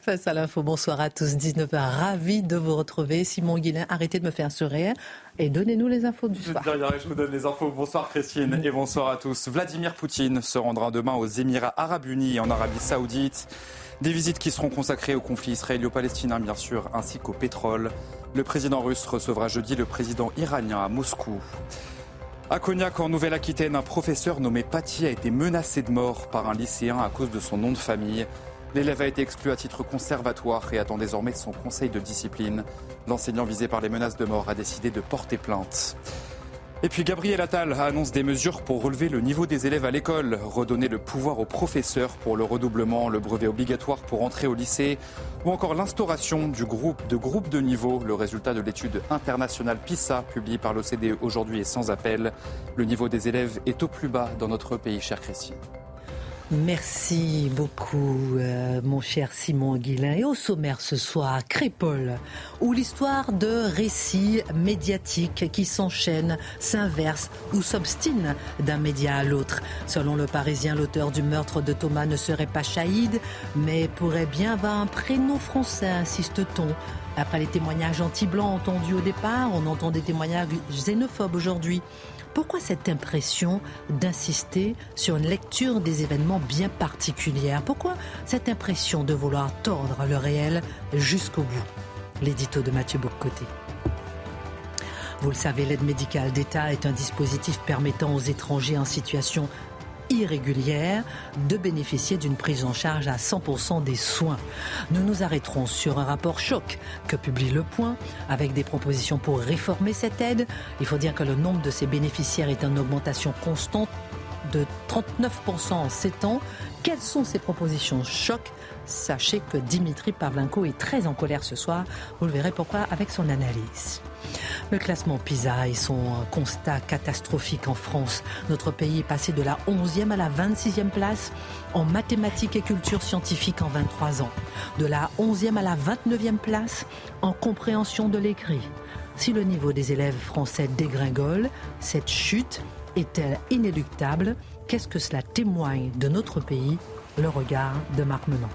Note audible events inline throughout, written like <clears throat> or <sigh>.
Face à l'info, bonsoir à tous, 19h, ravi de vous retrouver. Simon Guillain, arrêtez de me faire sourire et donnez-nous les infos du soir. Je vous donne les infos. Bonsoir Christine et bonsoir à tous. Vladimir Poutine se rendra demain aux Émirats Arabes Unis en Arabie Saoudite. Des visites qui seront consacrées au conflit israélo-palestinien, bien sûr, ainsi qu'au pétrole. Le président russe recevra jeudi le président iranien à Moscou. À Cognac, en Nouvelle-Aquitaine, un professeur nommé Paty a été menacé de mort par un lycéen à cause de son nom de famille. L'élève a été exclu à titre conservatoire et attend désormais son conseil de discipline. L'enseignant visé par les menaces de mort a décidé de porter plainte. Et puis Gabriel Attal annonce des mesures pour relever le niveau des élèves à l'école, redonner le pouvoir aux professeurs pour le redoublement, le brevet obligatoire pour entrer au lycée, ou encore l'instauration du groupe de groupe de niveau. Le résultat de l'étude internationale PISA, publiée par l'OCDE aujourd'hui, est sans appel. Le niveau des élèves est au plus bas dans notre pays, chère Christine. Merci beaucoup, euh, mon cher Simon Guillain. Et au sommaire ce soir, Crépole, où l'histoire de récits médiatiques qui s'enchaînent, s'inversent ou s'obstinent d'un média à l'autre. Selon le Parisien, l'auteur du meurtre de Thomas ne serait pas Chaïd, mais pourrait bien avoir un prénom français, insiste-t-on. Après les témoignages anti-blancs entendus au départ, on entend des témoignages xénophobes aujourd'hui. Pourquoi cette impression d'insister sur une lecture des événements bien particulière? Pourquoi cette impression de vouloir tordre le réel jusqu'au bout? L'édito de Mathieu Bourcoté. Vous le savez, l'aide médicale d'État est un dispositif permettant aux étrangers en situation irrégulière de bénéficier d'une prise en charge à 100% des soins. Nous nous arrêterons sur un rapport choc que publie Le Point avec des propositions pour réformer cette aide. Il faut dire que le nombre de ses bénéficiaires est en augmentation constante de 39% en 7 ans. Quelles sont ces propositions choc? Sachez que Dimitri Pavlenko est très en colère ce soir. Vous le verrez pourquoi avec son analyse. Le classement PISA et son constat catastrophique en France. Notre pays est passé de la 11e à la 26e place en mathématiques et culture scientifique en 23 ans. De la 11e à la 29e place en compréhension de l'écrit. Si le niveau des élèves français dégringole, cette chute est-elle inéluctable? Qu'est-ce que cela témoigne de notre pays? Le regard de Marc Menon.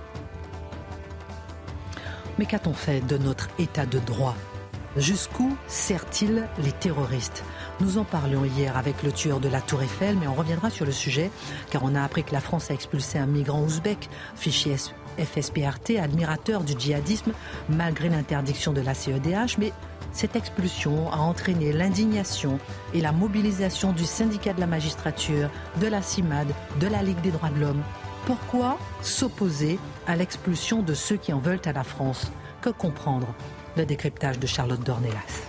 Mais qu'a-t-on fait de notre état de droit? Jusqu'où sert-il les terroristes? Nous en parlions hier avec le tueur de la Tour Eiffel, mais on reviendra sur le sujet, car on a appris que la France a expulsé un migrant ouzbek, fichier FSPRT, admirateur du djihadisme, malgré l'interdiction de la CEDH, mais cette expulsion a entraîné l'indignation et la mobilisation du syndicat de la magistrature, de la CIMAD, de la Ligue des droits de l'homme. Pourquoi s'opposer à l'expulsion de ceux qui en veulent à la France? Que comprendre? Le décryptage de Charlotte Dornelas.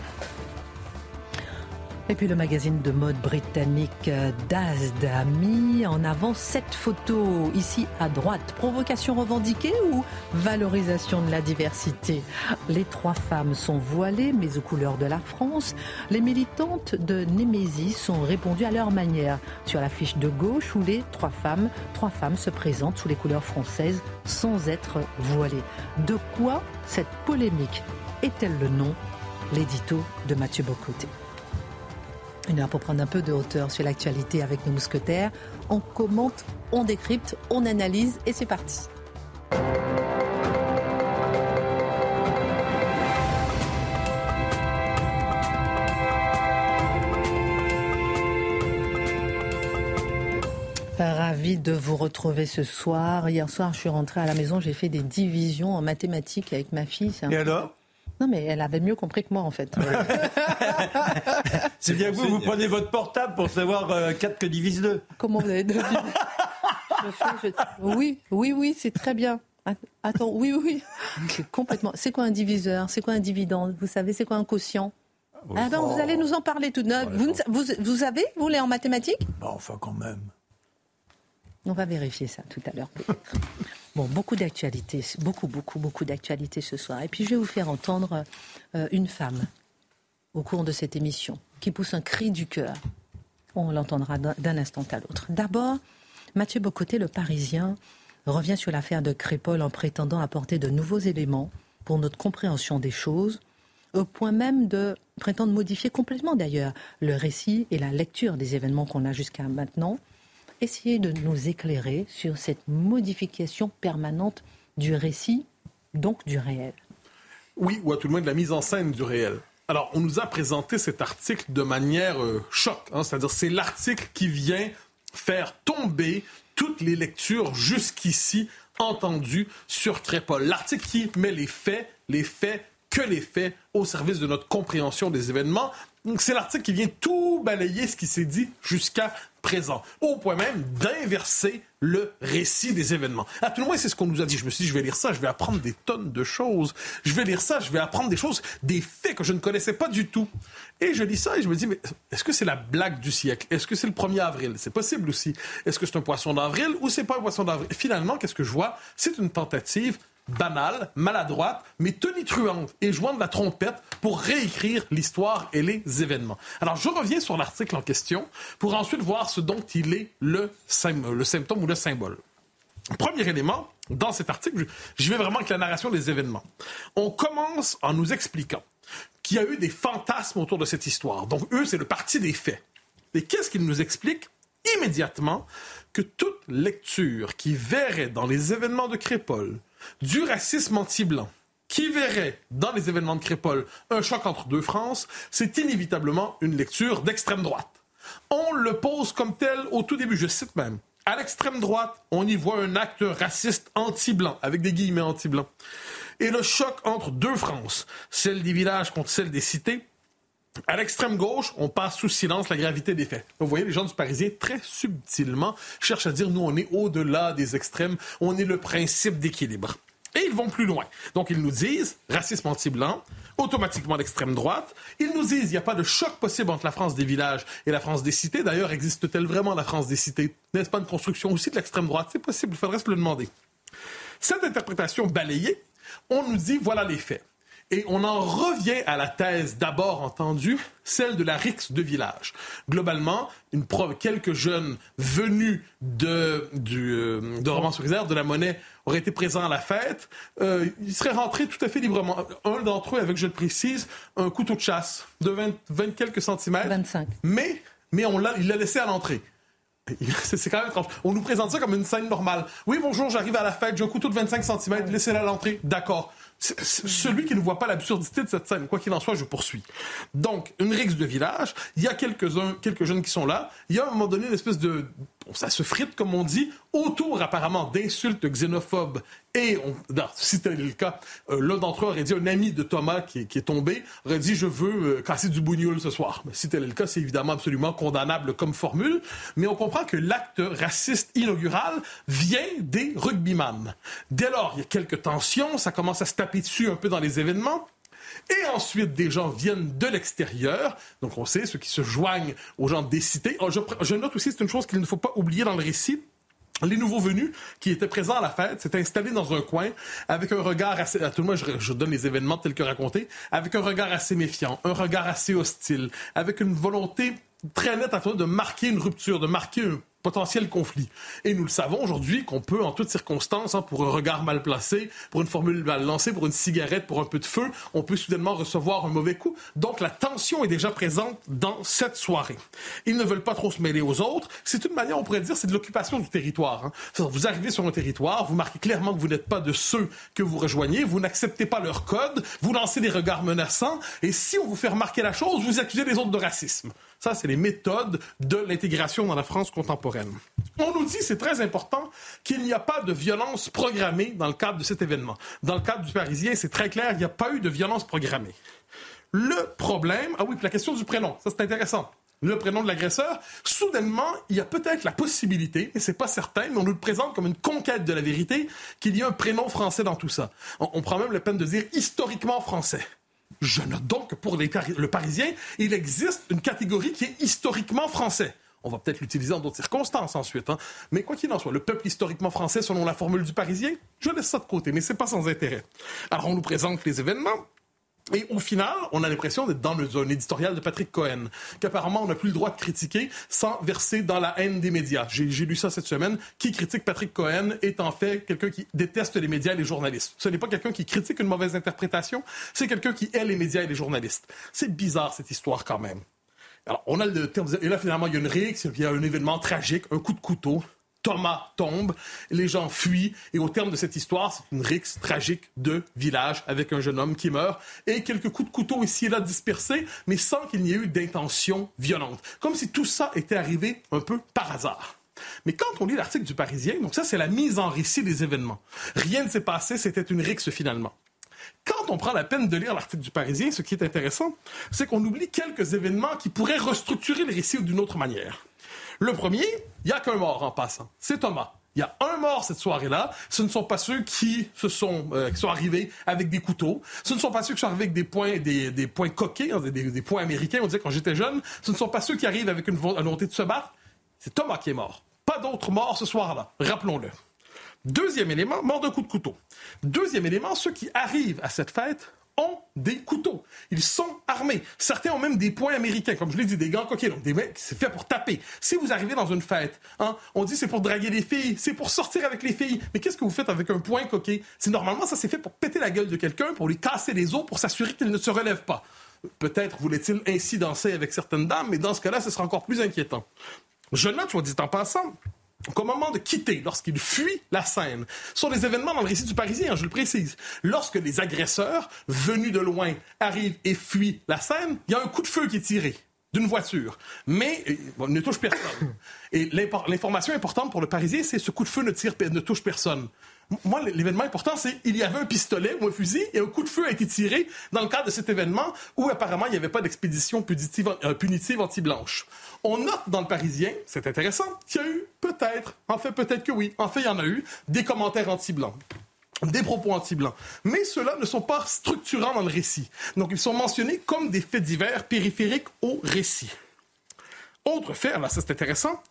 Et puis le magazine de mode britannique Dazd a mis en avant cette photo ici à droite. Provocation revendiquée ou valorisation de la diversité? Les trois femmes sont voilées mais aux couleurs de la France. Les militantes de Némésis ont répondu à leur manière sur la fiche de gauche où les trois femmes, trois femmes se présentent sous les couleurs françaises sans être voilées. De quoi cette polémique? Est-elle le nom L'édito de Mathieu Bocoté? Une heure pour prendre un peu de hauteur sur l'actualité avec nos mousquetaires. On commente, on décrypte, on analyse et c'est parti. Ravi de vous retrouver ce soir. Hier soir, je suis rentrée à la maison, j'ai fait des divisions en mathématiques avec ma fille. Et alors? Non, mais elle avait mieux compris que moi, en fait. <laughs> C'est bien que vous, vous prenez votre portable pour savoir 4 que divise 2. Comment vous avez deviné Oui, oui, oui, c'est très bien. Attends, oui, oui, oui. Complètement. C'est quoi un diviseur? C'est quoi un dividende? Vous savez, c'est quoi un quotient? Ah vous allez nous en parler tout de suite. Vous, vous, vous avez, vous, les en mathématiques? Bah, Enfin, quand même. On va vérifier ça tout à l'heure Bon, beaucoup d'actualités, beaucoup, beaucoup, beaucoup d'actualités ce soir. Et puis je vais vous faire entendre euh, une femme au cours de cette émission qui pousse un cri du cœur. On l'entendra d'un instant à l'autre. D'abord, Mathieu Bocoté, le Parisien, revient sur l'affaire de Crépol en prétendant apporter de nouveaux éléments pour notre compréhension des choses, au point même de prétendre modifier complètement d'ailleurs le récit et la lecture des événements qu'on a jusqu'à maintenant. Essayer de nous éclairer sur cette modification permanente du récit, donc du réel. Oui, ou à tout le moins de la mise en scène du réel. Alors, on nous a présenté cet article de manière euh, choc, hein, c'est-à-dire c'est l'article qui vient faire tomber toutes les lectures jusqu'ici entendues sur Crépol. L'article qui met les faits, les faits, que les faits au service de notre compréhension des événements. C'est l'article qui vient tout balayer ce qui s'est dit jusqu'à présent, au point même d'inverser le récit des événements. À tout le moins, c'est ce qu'on nous a dit. Je me suis dit, je vais lire ça, je vais apprendre des tonnes de choses. Je vais lire ça, je vais apprendre des choses, des faits que je ne connaissais pas du tout. Et je lis ça et je me dis, mais est-ce que c'est la blague du siècle? Est-ce que c'est le 1er avril? C'est possible aussi. Est-ce que c'est un poisson d'avril ou c'est pas un poisson d'avril? Finalement, qu'est-ce que je vois? C'est une tentative banale, maladroite, mais tonitruante et jouant de la trompette pour réécrire l'histoire et les événements. Alors, je reviens sur l'article en question pour ensuite voir ce dont il est le, le symptôme ou le symbole. Premier élément, dans cet article, je vais vraiment avec la narration des événements. On commence en nous expliquant qu'il y a eu des fantasmes autour de cette histoire. Donc, eux, c'est le parti des faits. Et qu'est-ce qu'ils nous expliquent? Immédiatement que toute lecture qui verrait dans les événements de Crépole du racisme anti-blanc qui verrait dans les événements de Crépole un choc entre deux France, c'est inévitablement une lecture d'extrême droite. On le pose comme tel au tout début, je cite même. À l'extrême droite, on y voit un acte raciste anti-blanc, avec des guillemets anti-blancs. Et le choc entre deux France, celle des villages contre celle des cités, à l'extrême gauche, on passe sous silence la gravité des faits. Vous voyez, les gens du Parisien, très subtilement, cherchent à dire, nous, on est au-delà des extrêmes, on est le principe d'équilibre. Et ils vont plus loin. Donc, ils nous disent, racisme anti-blanc, automatiquement l'extrême droite. Ils nous disent, il n'y a pas de choc possible entre la France des villages et la France des cités. D'ailleurs, existe-t-elle vraiment la France des cités? N'est-ce pas une construction aussi de l'extrême droite? C'est possible, il faudrait se le demander. Cette interprétation balayée, on nous dit, voilà les faits. Et on en revient à la thèse d'abord entendue, celle de la rixe de village. Globalement, une preuve, quelques jeunes venus de, du, euh, de Romans-sur-Isère, de la Monnaie, auraient été présents à la fête. Euh, ils seraient rentrés tout à fait librement. Un d'entre eux, avec, je le précise, un couteau de chasse de 20, quelques centimètres. 25. Mais, mais on l'a, il l'a laissé à l'entrée. <laughs> C'est quand même étrange. On nous présente ça comme une scène normale. Oui, bonjour, j'arrive à la fête, j'ai un couteau de 25 cm, laissez-le à l'entrée. D'accord celui qui ne voit pas l'absurdité de cette scène, quoi qu'il en soit, je poursuis. Donc, une rixe de village, il y a quelques-uns, quelques jeunes qui sont là, il y a à un moment donné une espèce de... ça se frite, comme on dit, autour apparemment d'insultes xénophobes et, on, si c'était le cas, euh, l'un d'entre eux aurait dit, un ami de Thomas qui est, tombé, aurait dit, je veux euh, casser du bougnoul ce soir. Mais si c'était le cas, c'est évidemment absolument condamnable comme formule. Mais on comprend que l'acte raciste inaugural vient des rugbyman. Dès lors, il y a quelques tensions, ça commence à se taper dessus un peu dans les événements. Et ensuite, des gens viennent de l'extérieur. Donc, on sait, ceux qui se joignent aux gens des cités. Oh, je, note aussi, c'est une chose qu'il ne faut pas oublier dans le récit les nouveaux venus qui étaient présents à la fête s'étaient installés dans un coin avec un regard assez, à tout le monde, je, je, donne les événements tels que racontés, avec un regard assez méfiant, un regard assez hostile, avec une volonté très nette à de marquer une rupture, de marquer un potentiel conflit. Et nous le savons aujourd'hui qu'on peut, en toutes circonstances, hein, pour un regard mal placé, pour une formule mal lancée, pour une cigarette, pour un peu de feu, on peut soudainement recevoir un mauvais coup. Donc la tension est déjà présente dans cette soirée. Ils ne veulent pas trop se mêler aux autres. C'est une manière, on pourrait dire, c'est de l'occupation du territoire. Hein. Vous arrivez sur un territoire, vous marquez clairement que vous n'êtes pas de ceux que vous rejoignez, vous n'acceptez pas leur code, vous lancez des regards menaçants, et si on vous fait remarquer la chose, vous accusez les autres de racisme. Ça, c'est les méthodes de l'intégration dans la France contemporaine. On nous dit, c'est très important, qu'il n'y a pas de violence programmée dans le cadre de cet événement. Dans le cadre du Parisien, c'est très clair, il n'y a pas eu de violence programmée. Le problème, ah oui, puis la question du prénom, ça c'est intéressant. Le prénom de l'agresseur, soudainement, il y a peut-être la possibilité, et c'est pas certain, mais on nous le présente comme une conquête de la vérité, qu'il y a un prénom français dans tout ça. On, on prend même la peine de dire historiquement français. Je note donc que pour le Parisien, il existe une catégorie qui est historiquement français. On va peut-être l'utiliser dans d'autres circonstances ensuite. Hein. Mais quoi qu'il en soit, le peuple historiquement français, selon la formule du Parisien, je laisse ça de côté, mais c'est pas sans intérêt. Alors on nous présente les événements, et au final, on a l'impression d'être dans un éditorial de Patrick Cohen, qu'apparemment on n'a plus le droit de critiquer sans verser dans la haine des médias. J'ai lu ça cette semaine. Qui critique Patrick Cohen est en fait quelqu'un qui déteste les médias et les journalistes. Ce n'est pas quelqu'un qui critique une mauvaise interprétation, c'est quelqu'un qui hait les médias et les journalistes. C'est bizarre cette histoire quand même. Alors, on a le terme, et là finalement il y a une rixe, il y a un événement tragique, un coup de couteau, Thomas tombe, les gens fuient, et au terme de cette histoire, c'est une rixe tragique de village avec un jeune homme qui meurt, et quelques coups de couteau ici et là dispersés, mais sans qu'il n'y ait eu d'intention violente. Comme si tout ça était arrivé un peu par hasard. Mais quand on lit l'article du Parisien, donc ça c'est la mise en récit des événements. Rien ne s'est passé, c'était une rixe finalement. Quand on prend la peine de lire l'article du Parisien, ce qui est intéressant, c'est qu'on oublie quelques événements qui pourraient restructurer le récit d'une autre manière. Le premier, il n'y a qu'un mort en passant. C'est Thomas. Il y a un mort cette soirée-là. Ce ne sont pas ceux qui euh, sont arrivés avec des couteaux. Ce ne sont pas ceux qui sont arrivés avec des points, des, des points hein, des, des, points américains. On disait quand j'étais jeune. Ce ne sont pas ceux qui arrivent avec une volonté de se battre. C'est Thomas qui est mort. Pas d'autres morts ce soir-là. Rappelons-le. Deuxième élément, mort d'un coup de couteau. Deuxième élément, ceux qui arrivent à cette fête ont des couteaux. Ils sont armés. Certains ont même des poings américains, comme je l'ai dit, des gants coquets, donc des mecs, c'est fait pour taper. Si vous arrivez dans une fête, hein, on dit c'est pour draguer les filles, c'est pour sortir avec les filles. Mais qu'est-ce que vous faites avec un poing coquet? C'est normalement ça c'est fait pour péter la gueule de quelqu'un, pour lui casser les os, pour s'assurer qu'il ne se relève pas. Peut-être voulait-il ainsi danser avec certaines dames, mais dans ce cas-là, ce sera encore plus inquiétant. Je note, soit dit en passant, qu'au moment de quitter, lorsqu'il fuit la scène, sont des événements dans le récit du Parisien, je le précise. Lorsque les agresseurs, venus de loin, arrivent et fuient la scène, il y a un coup de feu qui est tiré d'une voiture, mais bon, ne touche personne. Et l'information importante pour le Parisien, c'est ce coup de feu ne, tire, ne touche personne. Moi, l'événement important, c'est qu'il y avait un pistolet ou un fusil et un coup de feu a été tiré dans le cadre de cet événement où apparemment il n'y avait pas d'expédition punitive, euh, punitive anti-blanche. On note dans le Parisien, c'est intéressant, qu'il y a eu peut-être, en fait peut-être que oui, en fait il y en a eu, des commentaires anti-blancs des propos anti-blancs. Mais ceux-là ne sont pas structurants dans le récit. Donc ils sont mentionnés comme des faits divers périphériques au récit. Autre fait, là ça c'est intéressant,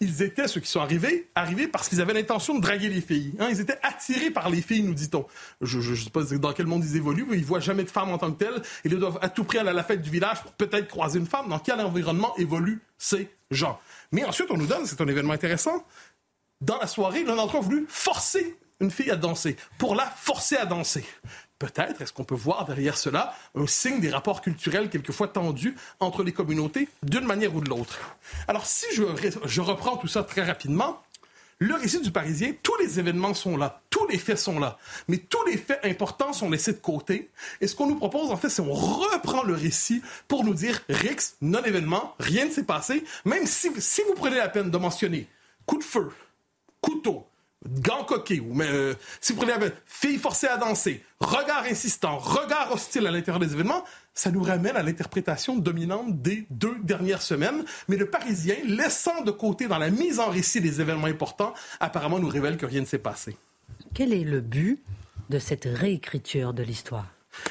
ils étaient, ceux qui sont arrivés, arrivés parce qu'ils avaient l'intention de draguer les filles. Hein. ils étaient attirés par les filles, nous dit-on. Je ne sais pas dans quel monde ils évoluent, mais ils voient jamais de femmes en tant que telles. Ils doivent à tout prix aller à la fête du village pour peut-être croiser une femme. Dans quel environnement évoluent ces gens? Mais ensuite, on nous donne, c'est un événement intéressant, dans la soirée, l'un d'entre eux a voulu forcer une fille à danser, pour la forcer à danser. Peut-être est-ce qu'on peut voir derrière cela un signe des rapports culturels quelquefois tendus entre les communautés d'une manière ou de l'autre? Alors si je, reprends tout ça très rapidement, le récit du Parisien, tous les événements sont là, tous les faits sont là, mais tous les faits importants sont laissés de côté. Et ce qu'on nous propose, en fait, c'est on reprend le récit pour nous dire Rix, non-événement, rien ne s'est passé, même si, si vous prenez la peine de mentionner coup de feu, couteau, gants coqués, ou euh, si vous prenez la fille forcée à danser, regard insistant, regard hostile à l'intérieur des événements, ça nous ramène à l'interprétation dominante des deux dernières semaines. Mais le Parisien, laissant de côté dans la mise en récit des événements importants, apparemment nous révèle que rien ne s'est passé. Quel est le but de cette réécriture de l'histoire?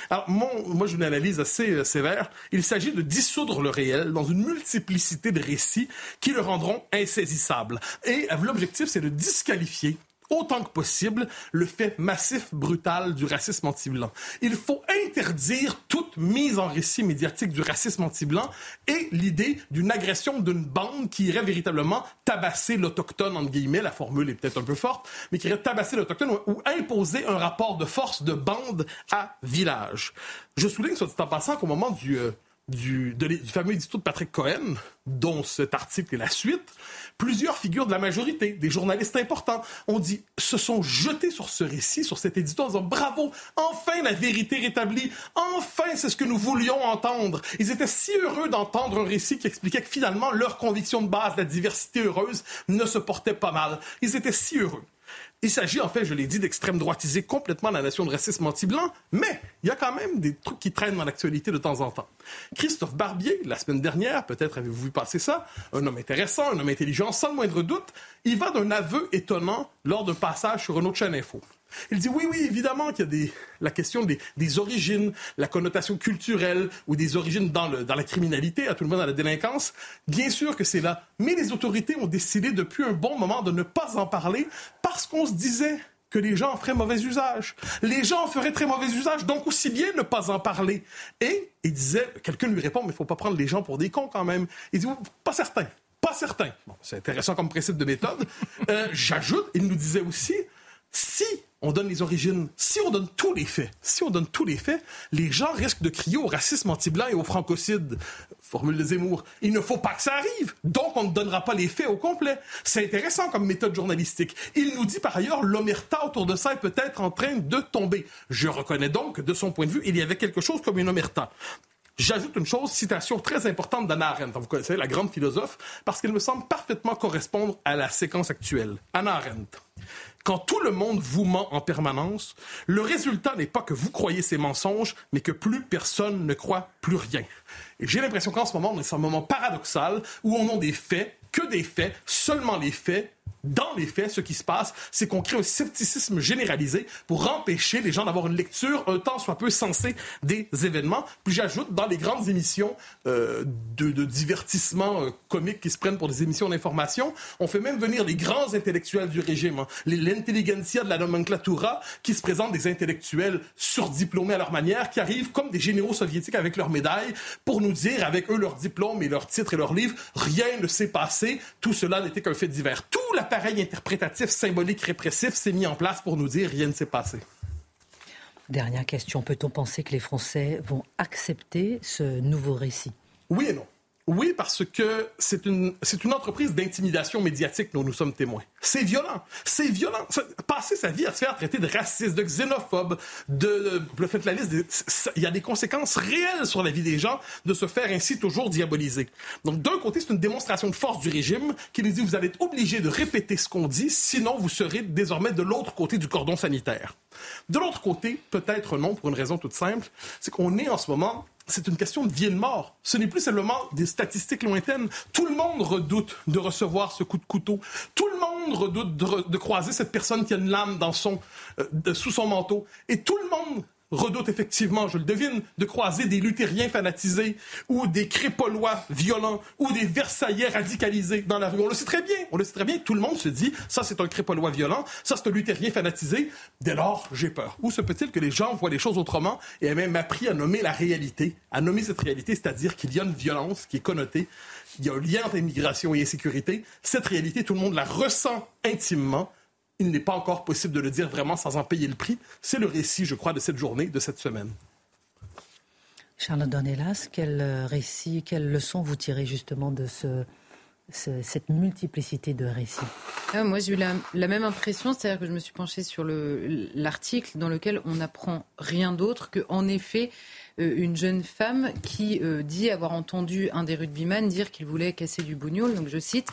Alors, moi, j'ai une analyse assez euh, sévère. Il s'agit de dissoudre le réel dans une multiplicité de récits qui le rendront insaisissable. Et euh, l'objectif, c'est de disqualifier autant que possible le fait massif, brutal du racisme anti-blanc. Il faut interdire toute mise en récit médiatique du racisme anti-blanc et l'idée d'une agression d'une bande qui irait véritablement tabasser l'autochtone, entre guillemets, la formule est peut-être un peu forte, mais qui irait tabasser l'autochtone ou, imposer un rapport de force de bande à village. Je souligne, soit dit en passant, qu'au moment du... Euh, du, du fameux édito de Patrick Cohen, dont cet article est la suite, plusieurs figures de la majorité, des journalistes importants, ont dit, se sont jetés sur ce récit, sur cet édito, en disant bravo, enfin la vérité rétablie, enfin c'est ce que nous voulions entendre. Ils étaient si heureux d'entendre un récit qui expliquait que finalement leur conviction de base, la diversité heureuse, ne se portait pas mal. Ils étaient si heureux. Il s'agit, en fait, je l'ai dit, d'extrême droitiser complètement la nation de racisme anti-blanc, mais il y a quand même des trucs qui traînent dans l'actualité de temps en temps. Christophe Barbier, la semaine dernière, peut-être avez-vous vu passer ça, un homme intéressant, un homme intelligent, sans le moindre doute, il va d'un aveu étonnant lors d'un passage sur une autre chaîne info. Il dit oui, oui, évidemment qu'il y a des, la question des, des, origines, la connotation culturelle ou des origines dans, le, dans la criminalité, à tout le monde dans la délinquance. Bien sûr que c'est là. Mais les autorités ont décidé depuis un bon moment de ne pas en parler parce qu'on se disait que les gens en feraient mauvais usage. Les gens en feraient très mauvais usage, donc aussi bien ne pas en parler. Et il disait, quelqu'un lui répond, mais il faut pas prendre les gens pour des cons quand même. Il dit, pas certain. Pas certain. Bon, c'est intéressant comme principe de méthode. Euh, J'ajoute, il nous disait aussi, si on donne les origines, si on donne tous les faits, si on donne tous les faits, les gens risquent de crier au racisme anti-blanc et au francocide. Formule de Zemmour. Il ne faut pas que ça arrive. Donc, on ne donnera pas les faits au complet. C'est intéressant comme méthode journalistique. Il nous dit par ailleurs, l'omerta autour de ça est peut-être en train de tomber. Je reconnais donc que, de son point de vue, il y avait quelque chose comme une omerta. J'ajoute une chose, citation très importante d'Anna Arendt. Vous connaissez la grande philosophe, parce qu'elle me semble parfaitement correspondre à la séquence actuelle. Anna Arendt. Quand tout le monde vous ment en permanence, le résultat n'est pas que vous croyez ces mensonges, mais que plus personne ne croit plus rien. Et j'ai l'impression qu'en ce moment, on est sur un moment paradoxal où on a des faits, que des faits, seulement les faits, dans les faits, ce qui se passe, c'est qu'on crée un scepticisme généralisé pour empêcher les gens d'avoir une lecture un temps soit peu sensée des événements. Puis j'ajoute, dans les grandes émissions euh, de, divertissement euh, comique qui se prennent pour des émissions d'information, on fait même venir les grands intellectuels du régime, hein, l'intelligentsia de la nomenclatura, qui se présentent des intellectuels surdiplômés à leur manière, qui arrivent comme des généraux soviétiques avec leurs médailles pour nous dire, avec eux leurs diplômes et leurs titres et leurs livres, rien ne s'est passé, tout cela n'était qu'un fait divers. Tout la appareil interprétatif, symbolique, répressif s'est mis en place pour nous dire rien ne s'est passé. Dernière question, peut-on penser que les Français vont accepter ce nouveau récit? Oui et non. Oui, parce que c'est une, une entreprise d'intimidation médiatique dont nous sommes témoins. C'est violent. C'est violent. Passer sa vie à se faire traiter de raciste, de xénophobe, de, le fait la liste, il y a des conséquences réelles sur la vie des gens de se faire ainsi toujours diaboliser. Donc, d'un côté, c'est une démonstration de force du régime qui nous dit vous allez être obligé de répéter ce qu'on dit, sinon vous serez désormais de l'autre côté du cordon sanitaire. De l'autre côté, peut-être non, pour une raison toute simple, c'est qu'on est en ce moment c'est une question de vie et de mort. Ce n'est plus seulement des statistiques lointaines. Tout le monde redoute de recevoir ce coup de couteau. Tout le monde redoute de, croiser cette personne qui a une lame dans son, euh, sous son manteau. Et tout le monde redoute effectivement, je le devine, de croiser des luthériens fanatisés ou des crépolois violents ou des versaillais radicalisés dans la rue. On le sait très bien, on le sait très bien. Tout le monde se dit, ça c'est un crépolois violent, ça c'est un luthérien fanatisé. Dès lors, j'ai peur. Où se peut-il que les gens voient les choses autrement et aient même appris à nommer la réalité, à nommer cette réalité, c'est-à-dire qu'il y a une violence qui est connotée, il y a un lien entre immigration et insécurité. Cette réalité, tout le monde la ressent intimement il n'est pas encore possible de le dire vraiment sans en payer le prix. C'est le récit, je crois, de cette journée, de cette semaine. Charlotte Dornelas, quel euh, récit, quelle leçon vous tirez justement de ce, cette multiplicité de récits? Ah, Moi, j'ai eu la, même impression, c'est-à-dire que je me suis penchée sur l'article dans lequel on n'apprend rien d'autre qu'en effet, euh, une jeune femme qui euh, dit avoir entendu un des rugbyman dire qu'il voulait casser du bougnoul. Donc je cite,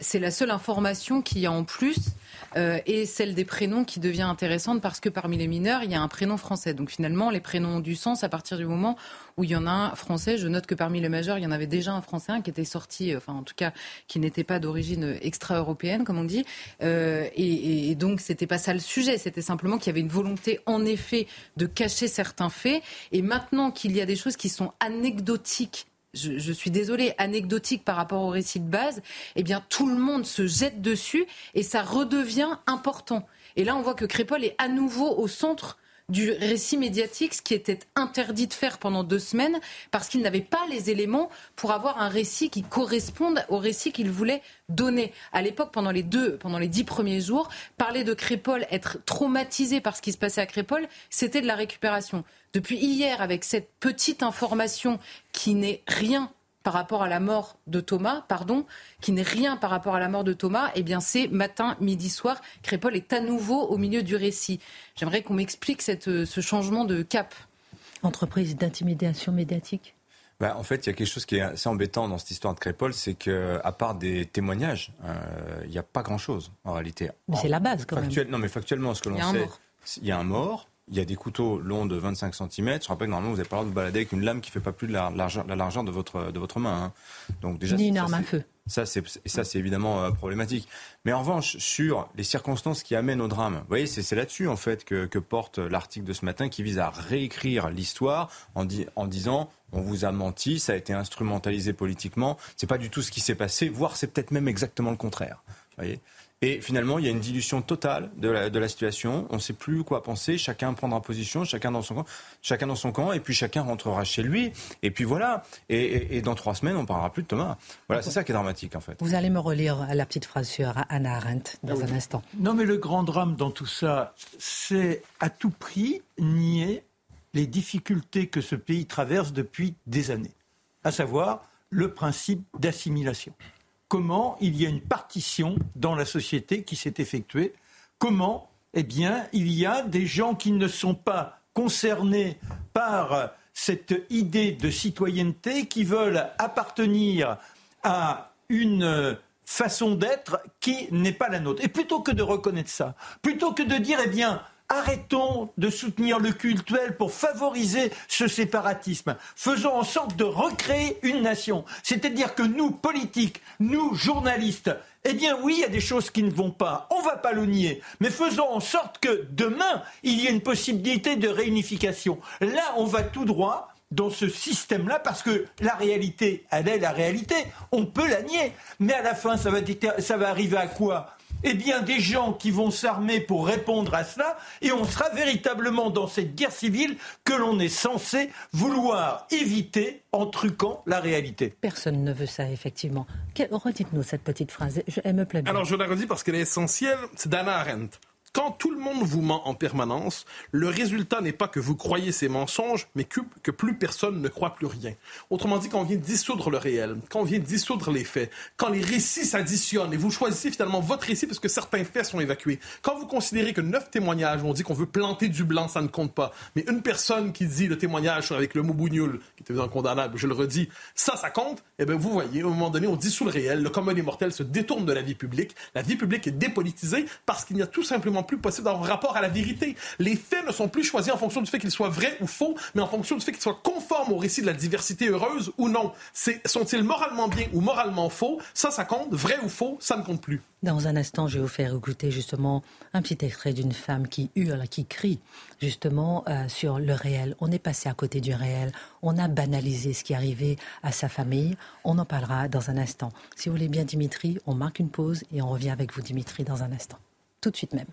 c'est la seule information qui a en plus euh, et celle des prénoms qui devient intéressante parce que parmi les mineurs, il y a un prénom français. Donc finalement, les prénoms ont du sens à partir du moment où il y en a un français. Je note que parmi les majeurs, il y en avait déjà un français qui était sorti, euh, enfin en tout cas qui n'était pas d'origine extra-européenne, comme on dit. Euh, et, et, donc c'était pas ça le sujet. C'était simplement qu'il y avait une volonté, en effet, de cacher certains faits. Et maintenant qu'il y a des choses qui sont anecdotiques je, suis désolée, anecdotique par rapport au récit de base, eh bien tout le monde se jette dessus et ça redevient important. Et là, on voit que Crépol est à nouveau au centre du récit médiatique, ce qui était interdit de faire pendant deux semaines, parce qu'il n'avait pas les éléments pour avoir un récit qui corresponde au récit qu'il voulait donner. À l'époque, pendant les deux, pendant les dix premiers jours, parler de Crépol, être traumatisé par ce qui se passait à Crépol, c'était de la récupération. Depuis hier, avec cette petite information qui n'est rien par rapport à la mort de Thomas, pardon, qui n'est rien par rapport à la mort de Thomas, eh bien c'est matin, midi, soir. Crépol est à nouveau au milieu du récit. J'aimerais qu'on m'explique ce changement de cap. Entreprise d'intimidation médiatique bah, En fait, il y a quelque chose qui est assez embêtant dans cette histoire de Crépol, c'est qu'à part des témoignages, euh, il n'y a pas grand-chose en réalité. Mais c'est la base quand même. Non, mais factuellement, ce que l'on sait, il y a un mort. Il y a des couteaux longs de 25 cm. Je rappelle que normalement, vous n'avez pas le droit de balader avec une lame qui ne fait pas plus de la, largeur de votre, de votre main. Hein. Donc, déjà, Ni une arme à feu. Ça, c'est ça, c'est évidemment euh, problématique. Mais en revanche, sur les circonstances qui amènent au drame, vous voyez, c'est là-dessus en fait que, que porte l'article de ce matin qui vise à réécrire l'histoire en, en disant on vous a menti, ça a été instrumentalisé politiquement. C'est pas du tout ce qui s'est passé, voire c'est peut-être même exactement le contraire. Vous voyez et finalement, il y a une dilution totale de la, de la situation. On ne sait plus quoi penser. Chacun prendra position, chacun dans son camp, chacun dans son camp, et puis chacun rentrera chez lui. Et puis voilà. Et, et, dans trois semaines, on parlera plus de Thomas. Voilà, c'est ça qui est dramatique en fait. Vous allez me relire la petite phrase sur Anna Arendt dans un instant. Non, mais le grand drame dans tout ça, c'est à tout prix nier les difficultés que ce pays traverse depuis des années, à savoir le principe d'assimilation comment il y a une partition dans la société qui s'est effectuée, comment eh bien, il y a des gens qui ne sont pas concernés par cette idée de citoyenneté, qui veulent appartenir à une façon d'être qui n'est pas la nôtre. Et plutôt que de reconnaître ça, plutôt que de dire, eh bien, Arrêtons de soutenir le cultuel pour favoriser ce séparatisme. Faisons en sorte de recréer une nation. C'est-à-dire que nous, politiques, nous, journalistes, eh bien oui, il y a des choses qui ne vont pas. On ne va pas le nier. Mais faisons en sorte que demain, il y ait une possibilité de réunification. Là, on va tout droit dans ce système-là, parce que la réalité, elle est la réalité. On peut la nier. Mais à la fin, ça va, ça va arriver à quoi? Eh bien, des gens qui vont s'armer pour répondre à cela, et on sera véritablement dans cette guerre civile que l'on est censé vouloir éviter en truquant la réalité. Personne ne veut ça, effectivement. Redites-nous cette petite phrase, elle me plaît bien. Alors, je la redis parce qu'elle est essentielle, c'est d'Anna Arendt. Quand tout le monde vous ment en permanence, le résultat n'est pas que vous croyez ces mensonges, mais que, plus personne ne croit plus rien. Autrement dit, quand on vient dissoudre le réel, quand on vient dissoudre les faits, quand les récits s'additionnent et vous choisissez finalement votre récit parce que certains faits sont évacués, quand vous considérez que neuf témoignages ont dit qu'on veut planter du blanc, ça ne compte pas, mais une personne qui dit le témoignage avec le mot bougnoul, qui était condamnable, je le redis, ça, ça compte, eh bien vous voyez, un moment donné, on dissout le réel, le commun des mortels se détourne de la vie publique, la vie publique est dépolitisée parce qu'il n'y a tout simplement plus possible d'avoir rapport à la vérité. Les faits ne sont plus choisis en fonction du fait qu'ils soient vrais ou faux, mais en fonction du fait qu'ils soient conformes au récit de la diversité heureuse ou non. Sont-ils moralement bien ou moralement faux? Ça, ça compte. Vrai ou faux, ça ne compte plus. Dans un instant, je vais vous faire écouter justement un petit extrait d'une femme qui hurle, qui crie justement euh, sur le réel. On est passé à côté du réel. On a banalisé ce qui arrivait à sa famille. On en parlera dans un instant. Si vous voulez bien, Dimitri, on marque une pause et on revient avec vous, Dimitri, dans un instant. Tout de suite même.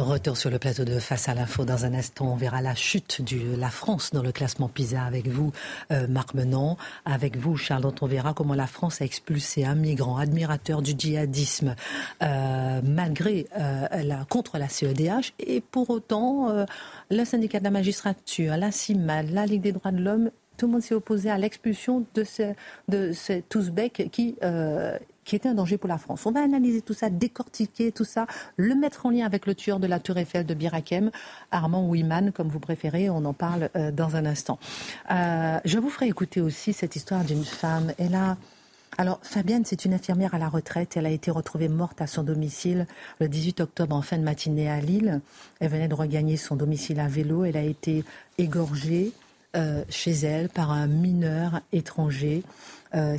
Retour sur le plateau de Face à l'info. Dans un instant, on verra la chute de la France dans le classement PISA avec vous, euh, Marc Menon. Avec vous, Charlotte, on verra comment la France a expulsé un migrant admirateur du djihadisme euh, malgré euh, la, contre la CEDH. Et pour autant, le syndicat de la magistrature, la CIMAD, la Ligue des droits de l'homme, tout le monde s'est opposé à l'expulsion de, ce, de cet Ouzbek qui qui était un danger pour la France. On va analyser tout ça, décortiquer tout ça, le mettre en lien avec le tueur de la Tour Eiffel de Birakem, Armand Wiman, comme vous préférez. On en parle euh, dans un instant. Euh, je vous ferai écouter aussi cette histoire d'une femme. Elle a alors, Fabienne, c'est une infirmière à la retraite. Elle a été retrouvée morte à son domicile le 18 octobre en fin de matinée à Lille. Elle venait de regagner son domicile à vélo. Elle a été égorgée euh, chez elle par un mineur étranger,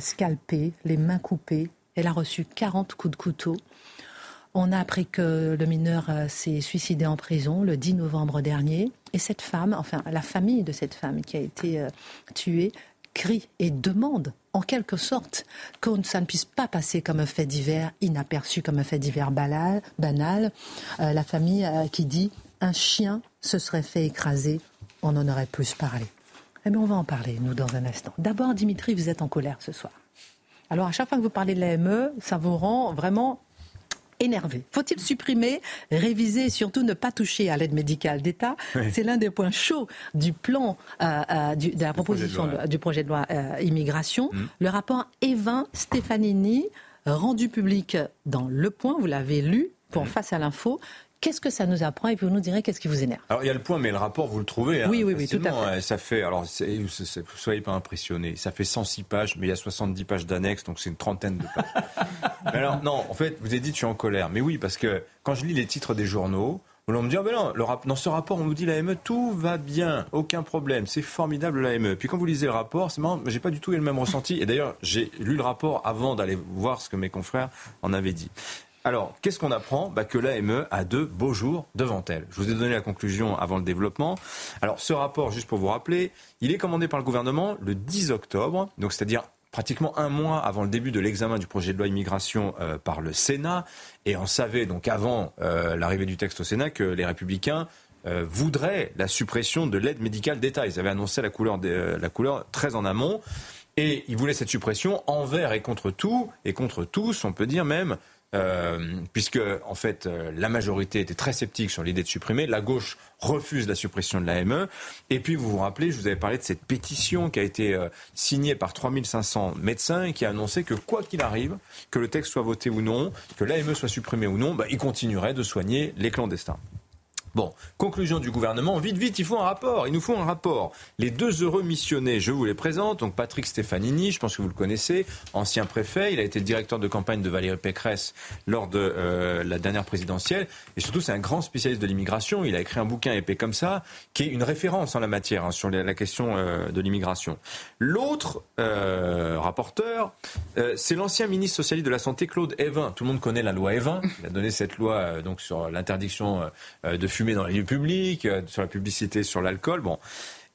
scalpé, les mains coupées, elle a reçu 40 coups de couteau. On a appris que le mineur euh, s'est suicidé en prison le 10 novembre dernier. Et cette femme, enfin la famille de cette femme qui a été euh, tuée, crie et demande en quelque sorte que ça ne puisse pas passer comme un fait divers inaperçu, comme un fait divers banal. Euh, la famille qui dit un chien se serait fait écraser, on en aurait plus parlé. Eh bien, on va en parler, nous, dans un instant. D'abord, Dimitri, vous êtes en colère ce soir. Alors à chaque fois que vous parlez de l'AME, ça vous rend vraiment énervé. Faut-il supprimer, réviser et surtout ne pas toucher à l'aide médicale d'État? C'est l'un des points chauds du plan euh, euh, de la proposition du projet de loi euh, immigration. Mm. Le rapport Evin Stefanini, rendu public dans Le Point, vous l'avez lu pour mm. Face à l'info, Qu'est-ce que ça nous apprend Et puis vous nous direz qu'est-ce qui vous énerve. Alors il y a le point, mais le rapport, vous le trouvez. Hein, oui, oui, oui, tout à fait. Ça fait, alors soyez pas impressionnés, ça fait 106 pages, mais il y a 70 pages d'annexes, donc c'est une trentaine de pages. <laughs> mais alors, non, en fait, vous avez dit, tu es en colère. Mais oui, parce que quand je lis les titres des journaux, on me dit, oh ben non, dans ce rapport, on nous dit l'AME, tout va bien, aucun problème, c'est formidable l'AME. Puis quand vous lisez le rapport, c'est marrant, j'ai pas du tout eu le même ressenti. Et d'ailleurs, j'ai lu le rapport avant d'aller voir ce que mes confrères en avaient dit. Alors, qu'est-ce qu'on apprend bah, Que l'AME a de beaux jours devant elle. Je vous ai donné la conclusion avant le développement. Alors, ce rapport, juste pour vous rappeler, il est commandé par le gouvernement le 10 octobre, donc c'est-à-dire pratiquement un mois avant le début de l'examen du projet de loi immigration euh, par le Sénat. Et on savait donc avant euh, l'arrivée du texte au Sénat que les républicains euh, voudraient la suppression de l'aide médicale d'État. Ils avaient annoncé la couleur, la couleur très en amont. Et ils voulaient cette suppression envers et contre tout, et contre tous, on peut dire même, euh, puisque en fait euh, la majorité était très sceptique sur l'idée de supprimer, la gauche refuse la suppression de l'AME. Et puis vous vous rappelez, je vous avais parlé de cette pétition qui a été euh, signée par 3500 médecins et qui a annoncé que quoi qu'il arrive, que le texte soit voté ou non, que l'AME soit supprimé ou non, bah, il continuerait de soigner les clandestins. Bon, conclusion du gouvernement, vite, vite, il faut un rapport, il nous faut un rapport. Les deux heureux missionnés, je vous les présente, donc Patrick Stefanini, je pense que vous le connaissez, ancien préfet, il a été directeur de campagne de Valérie Pécresse lors de euh, la dernière présidentielle, et surtout c'est un grand spécialiste de l'immigration, il a écrit un bouquin épais comme ça, qui est une référence en la matière, hein, sur la question euh, de l'immigration. L'autre euh, rapporteur, c'est l'ancien ministre socialiste de la Santé, Claude Evin. Tout le monde connaît la loi Evin, il a donné cette loi donc sur l'interdiction de fumer dans les lieux publics, euh, sur la publicité, sur l'alcool. Bon.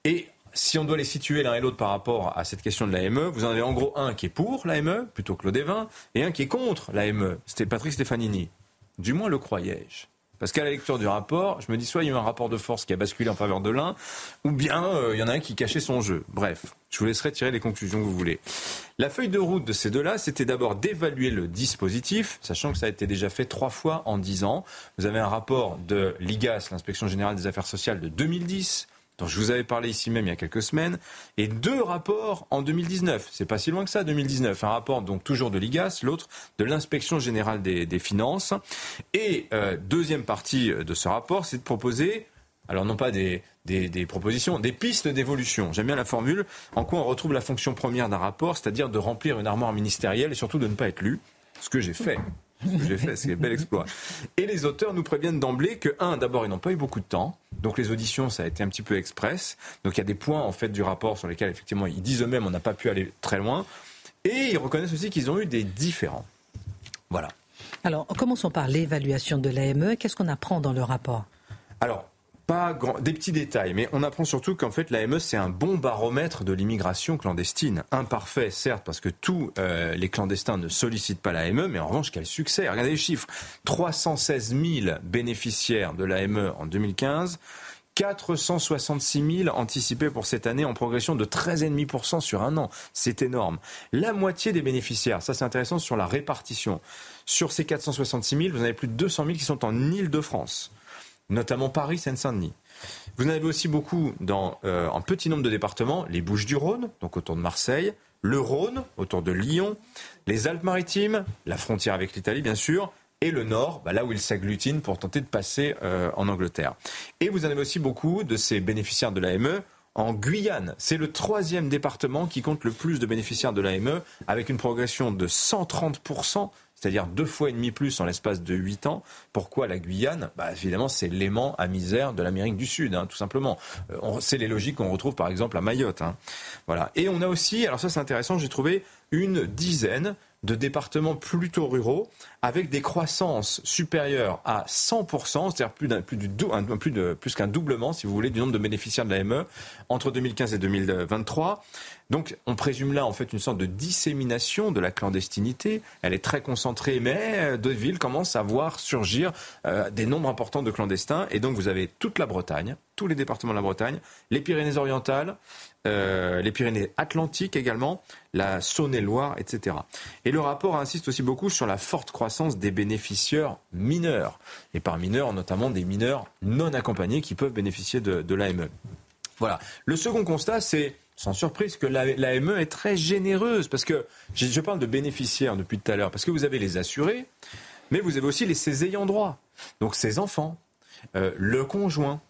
Et si on doit les situer l'un et l'autre par rapport à cette question de l'AME, vous en avez en gros un qui est pour l'AME, plutôt Claude Evin, et un qui est contre l'AME. C'était Patrick Stefanini. Du moins le croyais-je. Parce qu'à la lecture du rapport, je me dis soit il y a eu un rapport de force qui a basculé en faveur de l'un, ou bien euh, il y en a un qui cachait son jeu. Bref, je vous laisserai tirer les conclusions que vous voulez. La feuille de route de ces deux-là, c'était d'abord d'évaluer le dispositif, sachant que ça a été déjà fait trois fois en dix ans. Vous avez un rapport de l'IGAS, l'Inspection générale des affaires sociales, de 2010 dont je vous avais parlé ici même il y a quelques semaines, et deux rapports en 2019. C'est pas si loin que ça, 2019. Un rapport donc toujours de l'IGAS, l'autre de l'inspection générale des, finances. Et euh, deuxième partie de ce rapport, c'est de proposer, alors non pas des, des, propositions, des pistes d'évolution. J'aime bien la formule, en quoi on retrouve la fonction première d'un rapport, c'est-à-dire de remplir une armoire ministérielle et surtout de ne pas être lu, ce que j'ai fait j'ai fait, c'est un bel exploit. Et les auteurs nous préviennent d'emblée que, un, d'abord, ils n'ont pas eu beaucoup de temps. Donc les auditions, ça a été un petit peu express. Donc il y a des points, en fait, du rapport sur lesquels, effectivement, ils disent eux-mêmes, on n'a pas pu aller très loin. Et ils reconnaissent aussi qu'ils ont eu des différends. Voilà. Alors, commençons par l'évaluation de l'AME. Qu'est-ce qu'on apprend dans le rapport? Alors, pas grand, des petits détails, mais on apprend surtout qu'en fait l'AME c'est un bon baromètre de l'immigration clandestine. Imparfait, certes, parce que tous euh, les clandestins ne sollicitent pas l'AME, mais en revanche quel succès Regardez les chiffres 316 000 bénéficiaires de l'AME en 2015. 466 000 anticipés pour cette année en progression de 13,5% sur un an. C'est énorme. La moitié des bénéficiaires, ça c'est intéressant sur la répartition. Sur ces 466 000, vous en avez plus de 200 000 qui sont en Ile-de-France notamment Paris, Seine-Saint-Denis. Vous en avez aussi beaucoup dans euh, un petit nombre de départements, les Bouches-du-Rhône, donc autour de Marseille, le Rhône, autour de Lyon, les Alpes-Maritimes, la frontière avec l'Italie bien sûr, et le Nord, bah, là où ils s'agglutinent pour tenter de passer euh, en Angleterre. Et vous en avez aussi beaucoup de ces bénéficiaires de l'AME en Guyane. C'est le troisième département qui compte le plus de bénéficiaires de l'AME, avec une progression de 130 c'est-à-dire deux fois et demi plus en l'espace de huit ans. Pourquoi la Guyane? Bah, Évidemment, c'est l'aimant à misère de l'Amérique du Sud, hein, tout simplement. Euh, c'est les logiques qu'on retrouve par exemple à Mayotte. Hein. Voilà. Et on a aussi, alors ça c'est intéressant, j'ai trouvé une dizaine de départements plutôt ruraux avec des croissances supérieures à 100%, c'est-à-dire plus, plus, plus qu'un doublement, si vous voulez, du nombre de bénéficiaires de l'AME entre 2015 et 2023. Donc on présume là en fait une sorte de dissémination de la clandestinité. Elle est très concentrée, mais euh, d'autres villes commencent à voir surgir euh, des nombres importants de clandestins. Et donc vous avez toute la Bretagne, tous les départements de la Bretagne, les Pyrénées-Orientales, euh, les Pyrénées-Atlantiques également, la Saône-et-Loire, etc. Et le rapport insiste aussi beaucoup sur la forte croissance des bénéficiaires mineurs. Et par mineurs, notamment des mineurs non accompagnés qui peuvent bénéficier de, l'AME. Voilà. Le second constat, c'est sans surprise que l'AME est très généreuse parce que je parle de bénéficiaires depuis tout à l'heure parce que vous avez les assurés, Mais vous avez aussi les, ses ayants droit, donc ses enfants, euh, le conjoint,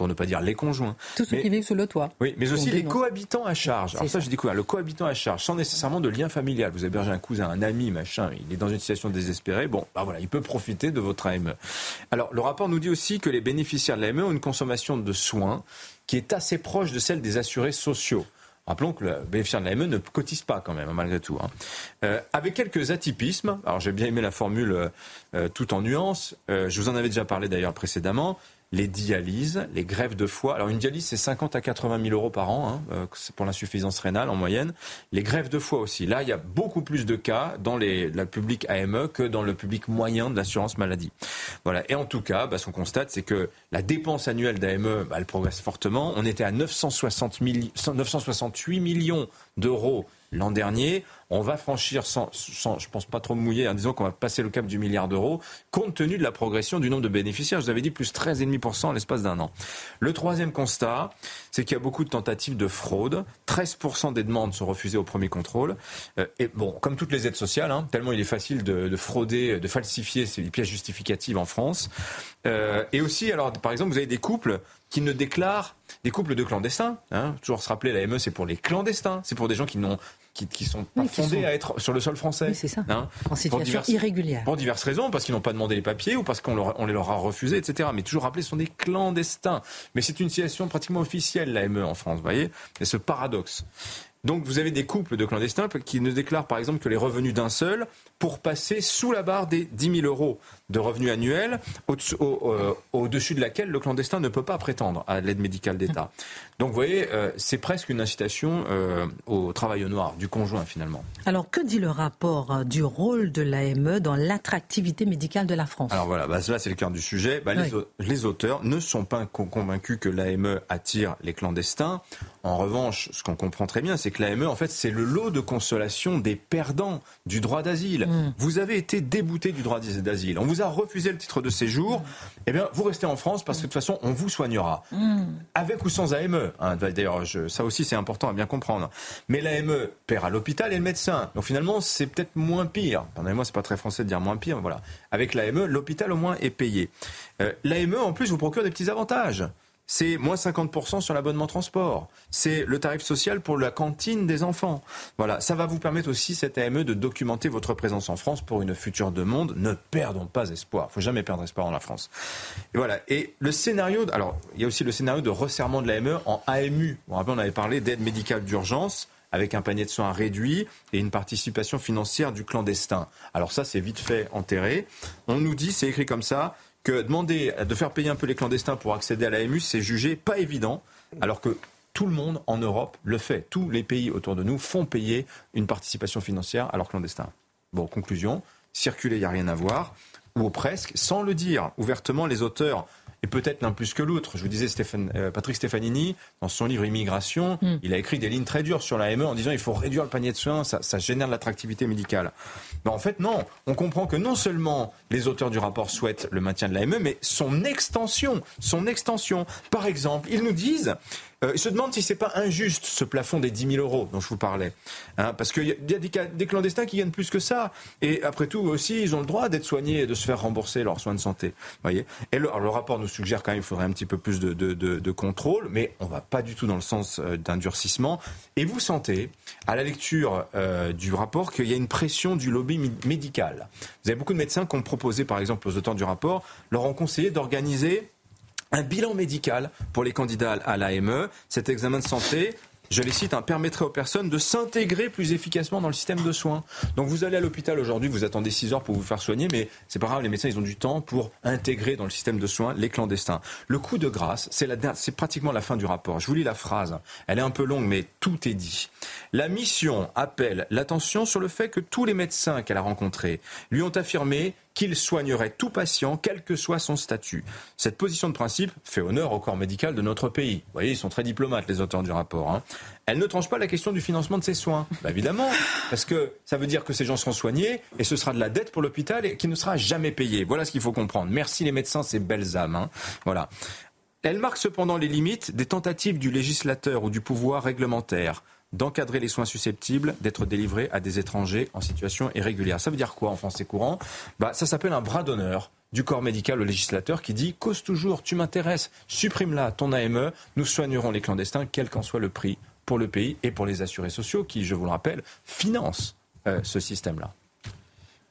pour ne pas dire les conjoints. Tous ceux Mais- qui vivent sous le toit. Oui, mais aussi les cohabitants à charge. Alors ça, ça. j'ai découvert le cohabitant à charge, sans nécessairement de lien familial. Vous hébergez un cousin, un ami, machin, il est dans une situation désespérée. Bon, bah voilà, il peut profiter de votre AME. Alors, le rapport nous dit aussi que les bénéficiaires de l'AME ont une consommation de soins qui est assez proche de celle des assurés sociaux. Rappelons que le bénéficiaire de l'AME ne cotise pas quand même, hein, malgré tout. hein. Euh, avec quelques atypismes. Alors j'ai bien aimé la formule euh, euh, tout en nuances. Euh, je vous en avais déjà parlé d'ailleurs précédemment. Les dialyses, les greffes de foie. Alors une dialyse c'est 50 à 80 000 euros par an, hein, euh, pour l'insuffisance rénale en moyenne. Les greffes de foie aussi. Là il y a beaucoup plus de cas dans les, le public AME que dans le public moyen de l'assurance maladie. Voilà. Et en tout cas, bah, ce qu'on constate, c'est que la dépense annuelle d'AME, bah, elle progresse fortement. On était à 960 milli- 968 millions d'euros l'an dernier. On va franchir, sans, sans- je pense pas trop mouiller en disant qu'on va passer le cap du milliard d'euros, compte tenu de la progression du nombre de bénéficiaires. Je vous avais dit plus 13,5% en l'espace d'un an. Le troisième constat, c'est qu'il y a beaucoup de tentatives de fraude. 13% des demandes sont refusées au premier contrôle. Euh, et bon, comme toutes les aides sociales, hein, tellement il est facile de, de frauder, de falsifier ces pièces justificatives en France. Euh, et aussi, alors, par exemple, vous avez des couples qui ne déclarent, des couples de clandestins. Hein, toujours se rappeler, la ME, c'est pour les clandestins. C'est pour des gens qui n'ont qui, qui sont pas Oui, qui fondés sont- à être sur le sol français. Oui, c'est ça. Hein, En pour situation diverses- irrégulière. pour diverses raisons, parce qu'ils n'ont pas demandé les papiers ou parce qu'on on les leur a refusés, etc. Mais toujours rappeler, ce sont des clandestins. Mais c'est une situation pratiquement officielle, la ME en France, vous voyez C'est ce paradoxe. Donc vous avez des couples de clandestins qui ne déclarent par exemple que les revenus d'un seul pour passer sous la barre des 10 000 euros de revenus annuels, au-dessus- au- euh, au-dessus de laquelle le clandestin ne peut pas prétendre à l'aide médicale d'État. Donc vous voyez, euh, c'est presque une incitation euh, au travail au noir du conjoint finalement. Alors, que dit le rapport du rôle de l'AME dans l'attractivité médicale de la France? Alors voilà, bah, là c'est le cœur du sujet. Bah, les, Oui. les auteurs ne sont pas con- convaincus que l'AME attire les clandestins. En revanche, ce qu'on comprend très bien, c'est que l'AME, en fait, c'est le lot de consolation des perdants du droit d'asile. Vous avez été débouté du droit d'asile. On vous a refusé le titre de séjour. Eh bien, vous restez en France parce que de toute façon, on vous soignera. Avec ou sans AME. hein. D'ailleurs, ça aussi, c'est important à bien comprendre. Mais l'AME paiera l'hôpital et le médecin. Donc finalement, c'est peut-être moins pire. Pardonnez-moi, c'est pas très français de dire moins pire. mais Voilà. Avec l'AME, l'hôpital au moins est payé. Euh, L'AME, en plus, vous procure des petits avantages. C'est moins 50% sur l'abonnement transport. C'est le tarif social pour la cantine des enfants. Voilà, ça va vous permettre aussi, cette AME, de documenter votre présence en France pour une future demande. Ne perdons pas espoir. Il faut jamais perdre espoir en la France. Et voilà. Et le scénario, alors, il y a aussi le scénario de resserrement de l'AME en AMU. Vous rappelez, on avait parlé d'aide médicale d'urgence avec un panier de soins réduit et une participation financière du clandestin. Alors ça, c'est vite fait enterré. On nous dit, c'est écrit comme ça, que demander de faire payer un peu les clandestins pour accéder à l'AMU, c'est jugé pas évident, alors que tout le monde en Europe le fait. Tous les pays autour de nous font payer une participation financière à leurs clandestins. Bon, conclusion, circuler, il n'y a rien à voir, ou presque, sans le dire ouvertement, les auteurs, et peut-être l'un plus que l'autre. Je vous disais, Stéphane, euh, Patrick Stefanini, dans son livre Immigration, il a écrit des lignes très dures sur l'AME en disant il faut réduire le panier de soins, ça, ça génère de l'attractivité médicale. Mais en fait, non. On comprend que non seulement les auteurs du rapport souhaitent le maintien de l'AME, mais son extension, son extension. Par exemple, ils nous disent, euh, ils se demandent si c'est pas injuste ce plafond des 10 000 euros dont je vous parlais, Hein, parce qu'il y y a des, clandestins qui gagnent plus que ça, et après tout aussi, ils ont le droit d'être soignés et de se faire rembourser leurs soins de santé. Voyez. Et le, alors, le rapport nous suggère quand même qu'il faudrait un petit peu plus de, de, de- de contrôle, mais on va pas du tout dans le sens euh, d'un durcissement. Et vous sentez, à la lecture euh, du rapport, qu'il y a une pression du lobby médical. Vous avez beaucoup de médecins qui ont proposé, par exemple, aux auteurs du rapport, leur ont conseillé d'organiser un bilan médical pour les candidats à l'AME. Cet examen de santé, je les cite, hein, permettrait aux personnes de s'intégrer plus efficacement dans le système de soins. Donc vous allez à l'hôpital aujourd'hui, vous attendez 6 heures pour vous faire soigner, mais c'est pas grave, les médecins ils ont du temps pour intégrer dans le système de soins les clandestins. Le coup de grâce, c'est pratiquement la fin du rapport. Je vous lis la phrase. Elle est un peu longue, mais tout est dit. La mission appelle l'attention sur le fait que tous les médecins qu'elle a rencontrés lui ont affirmé qu'il soignerait tout patient, quel que soit son statut. Cette position de principe fait honneur au corps médical de notre pays. Vous voyez, ils sont très diplomates, les auteurs du rapport. hein. Elle ne tranche pas la question du financement de ces soins. Bah, évidemment, parce que ça veut dire que ces gens seront soignés et ce sera de la dette pour l'hôpital qui ne sera jamais payée. Voilà ce qu'il faut comprendre. Merci les médecins, ces belles âmes. hein. Voilà. Elle marque cependant les limites des tentatives du législateur ou du pouvoir réglementaire d'encadrer les soins susceptibles d'être délivrés à des étrangers en situation irrégulière. Ça veut dire quoi en français courant? Bah, Ça s'appelle un bras d'honneur du corps médical au législateur qui dit cause toujours, tu m'intéresses, supprime-la ton AME, nous soignerons les clandestins, quel qu'en soit le prix pour le pays et pour les assurés sociaux qui, je vous le rappelle, financent euh, ce système-là.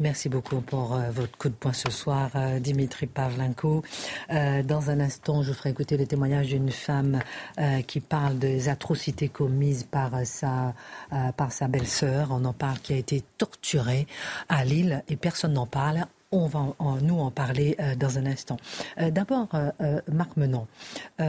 Merci beaucoup pour euh, votre coup de poing ce soir, euh, Dimitri Pavlenko. Euh, dans un instant, je ferai écouter le témoignage d'une femme qui parle des atrocités commises par sa, par sa belle-sœur. On en parle, qui a été torturée à Lille et personne n'en parle. On va nous en parler dans un instant. D'abord, Marc Menon. tout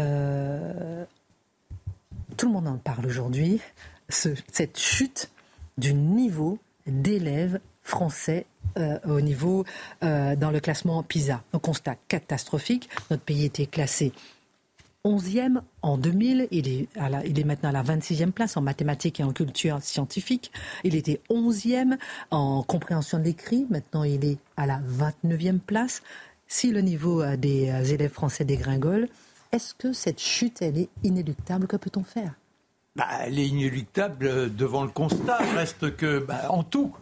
le monde en parle aujourd'hui. cette chute du niveau d'élèves français euh, au niveau euh, dans le classement PISA. Un constat catastrophique. Notre pays était classé 11e en 2000. Il est, maintenant à la 26e place en mathématiques et en culture scientifique. Il était 11e en compréhension de l'écrit. Maintenant, il est à la 29e place. Si le niveau euh, des élèves français dégringole, est-ce que cette chute, elle est inéluctable? Que peut-on faire? Bah, Elle est inéluctable devant le constat. Reste que, bah, en tout,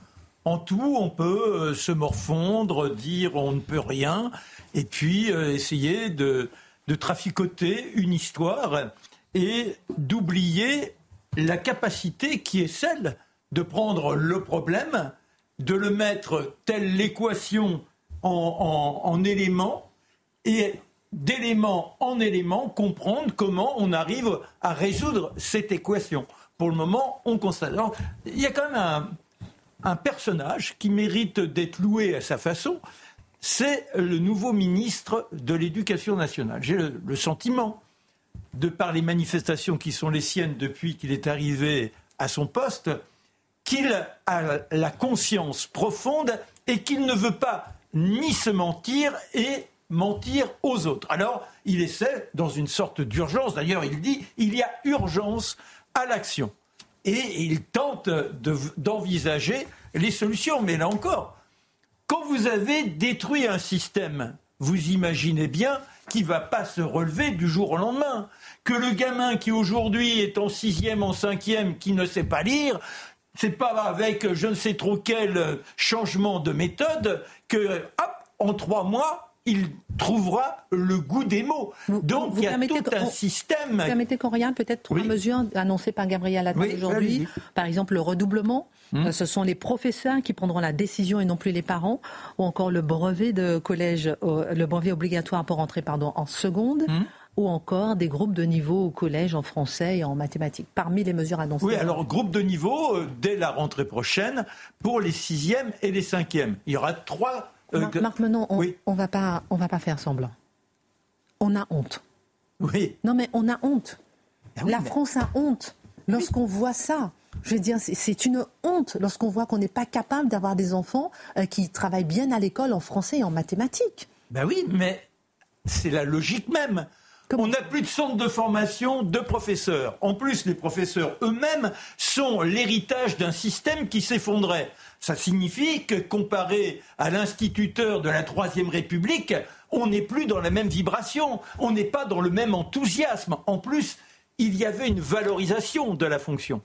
en tout, on peut euh, se morfondre, dire on ne peut rien, et puis euh, essayer de, traficoter une histoire et d'oublier la capacité qui est celle de prendre le problème, de le mettre telle l'équation en, en éléments et d'élément en élément comprendre comment on arrive à résoudre cette équation. Pour le moment, on constate. Alors, il y a quand même un, un personnage qui mérite d'être loué à sa façon, c'est le nouveau ministre de l'Éducation nationale. J'ai le, sentiment, de par les manifestations qui sont les siennes depuis qu'il est arrivé à son poste, qu'il a la conscience profonde et qu'il ne veut pas ni se mentir et mentir aux autres. Alors, il essaie, dans une sorte d'urgence, d'ailleurs il dit, il y a urgence à l'action et il tente d'envisager les solutions. Mais là encore, quand vous avez détruit un système, vous imaginez bien qu'il ne va pas se relever du jour au lendemain. Que le gamin qui aujourd'hui est en sixième, en cinquième, qui ne sait pas lire, c'est pas avec je ne sais trop quel changement de méthode que, hop, en trois mois, il trouvera le goût des mots. Donc il y a tout un système. Vous permettez qu'on regarde peut-être trois mesures annoncées par Gabriel Attal aujourd'hui. Par exemple, le redoublement. Hmm. Euh, ce sont les professeurs qui prendront la décision et non plus les parents. Ou encore le brevet de collège, le brevet obligatoire pour entrer pardon, en seconde. Hmm. ou encore des groupes de niveau au collège en français et en mathématiques, parmi les mesures annoncées. Oui, alors groupe de niveau euh, dès la rentrée prochaine pour les sixièmes et les cinquièmes. Il y aura trois euh, Marc, Menon, on ne va, pas, on va pas faire semblant. On a honte. Oui. Non, mais on a honte. Ah la France a honte lorsqu'on voit ça. Je veux dire, c'est une honte lorsqu'on voit qu'on n'est pas capable d'avoir des enfants euh, qui travaillent bien à l'école en français et en mathématiques. Ben oui, mais c'est la logique même. On n'a plus de centre de formation de professeurs. En plus, les professeurs eux-mêmes sont l'héritage d'un système qui s'effondrait. Ça signifie que comparé à l'instituteur de la Troisième République, on n'est plus dans la même vibration, on n'est pas dans le même enthousiasme. En plus, il y avait une valorisation de la fonction.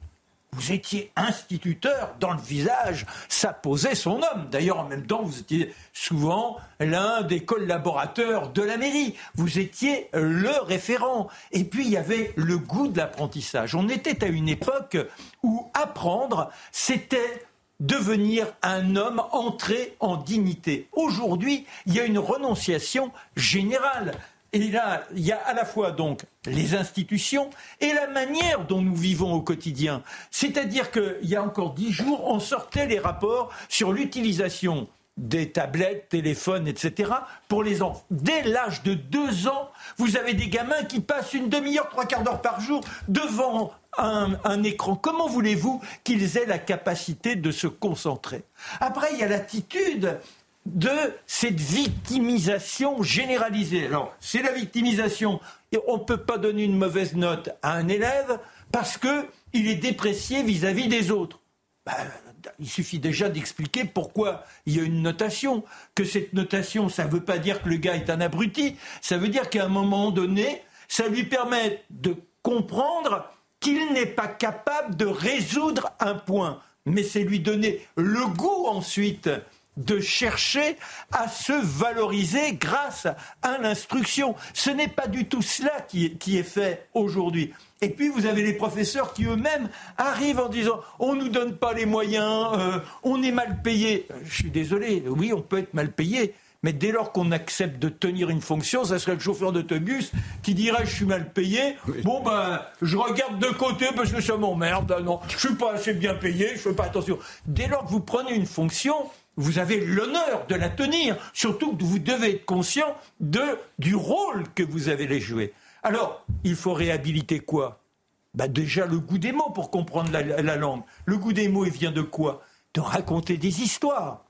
Vous étiez instituteur dans le visage, ça posait son homme. D'ailleurs, en même temps, vous étiez souvent l'un des collaborateurs de la mairie. Vous étiez le référent. Et puis, il y avait le goût de l'apprentissage. On était à une époque où apprendre, c'était devenir un homme entré en dignité. Aujourd'hui, il y a une renonciation générale. Et là, il y a à la fois donc les institutions et la manière dont nous vivons au quotidien. C'est-à-dire qu'il y a encore dix jours, on sortait les rapports sur l'utilisation des tablettes, téléphones, etc. pour les enfants. Dès l'âge de deux ans, vous avez des gamins qui passent une demi-heure, trois quarts d'heure par jour devant un, écran. Comment voulez-vous qu'ils aient la capacité de se concentrer Après, il y a l'attitude de cette victimisation généralisée. Alors, c'est la victimisation. On ne peut pas donner une mauvaise note à un élève parce qu'il est déprécié vis-à-vis des autres. Ben, il suffit déjà d'expliquer pourquoi il y a une notation. Que cette notation, ça ne veut pas dire que le gars est un abruti. Ça veut dire qu'à un moment donné, ça lui permet de comprendre qu'il n'est pas capable de résoudre un point. Mais c'est lui donner le goût ensuite de chercher à se valoriser grâce à l'instruction. Ce n'est pas du tout cela qui est, fait aujourd'hui. Et puis vous avez les professeurs qui eux-mêmes arrivent en disant on nous donne pas les moyens, euh, on est mal payé. Je suis désolé, oui, on peut être mal payé, mais dès lors qu'on accepte de tenir une fonction, ça serait le chauffeur d'autobus qui dirait je suis mal payé. Bon ben, je regarde de côté parce que ça m'emmerde. Non, je suis pas assez bien payé, je fais pas attention. Dès lors que vous prenez une fonction, vous avez l'honneur de la tenir. Surtout que vous devez être conscient de, du rôle que vous avez jouer. Alors, il faut réhabiliter quoi? Bah Déjà le goût des mots pour comprendre la, la langue. Le goût des mots, il vient de quoi? De raconter des histoires.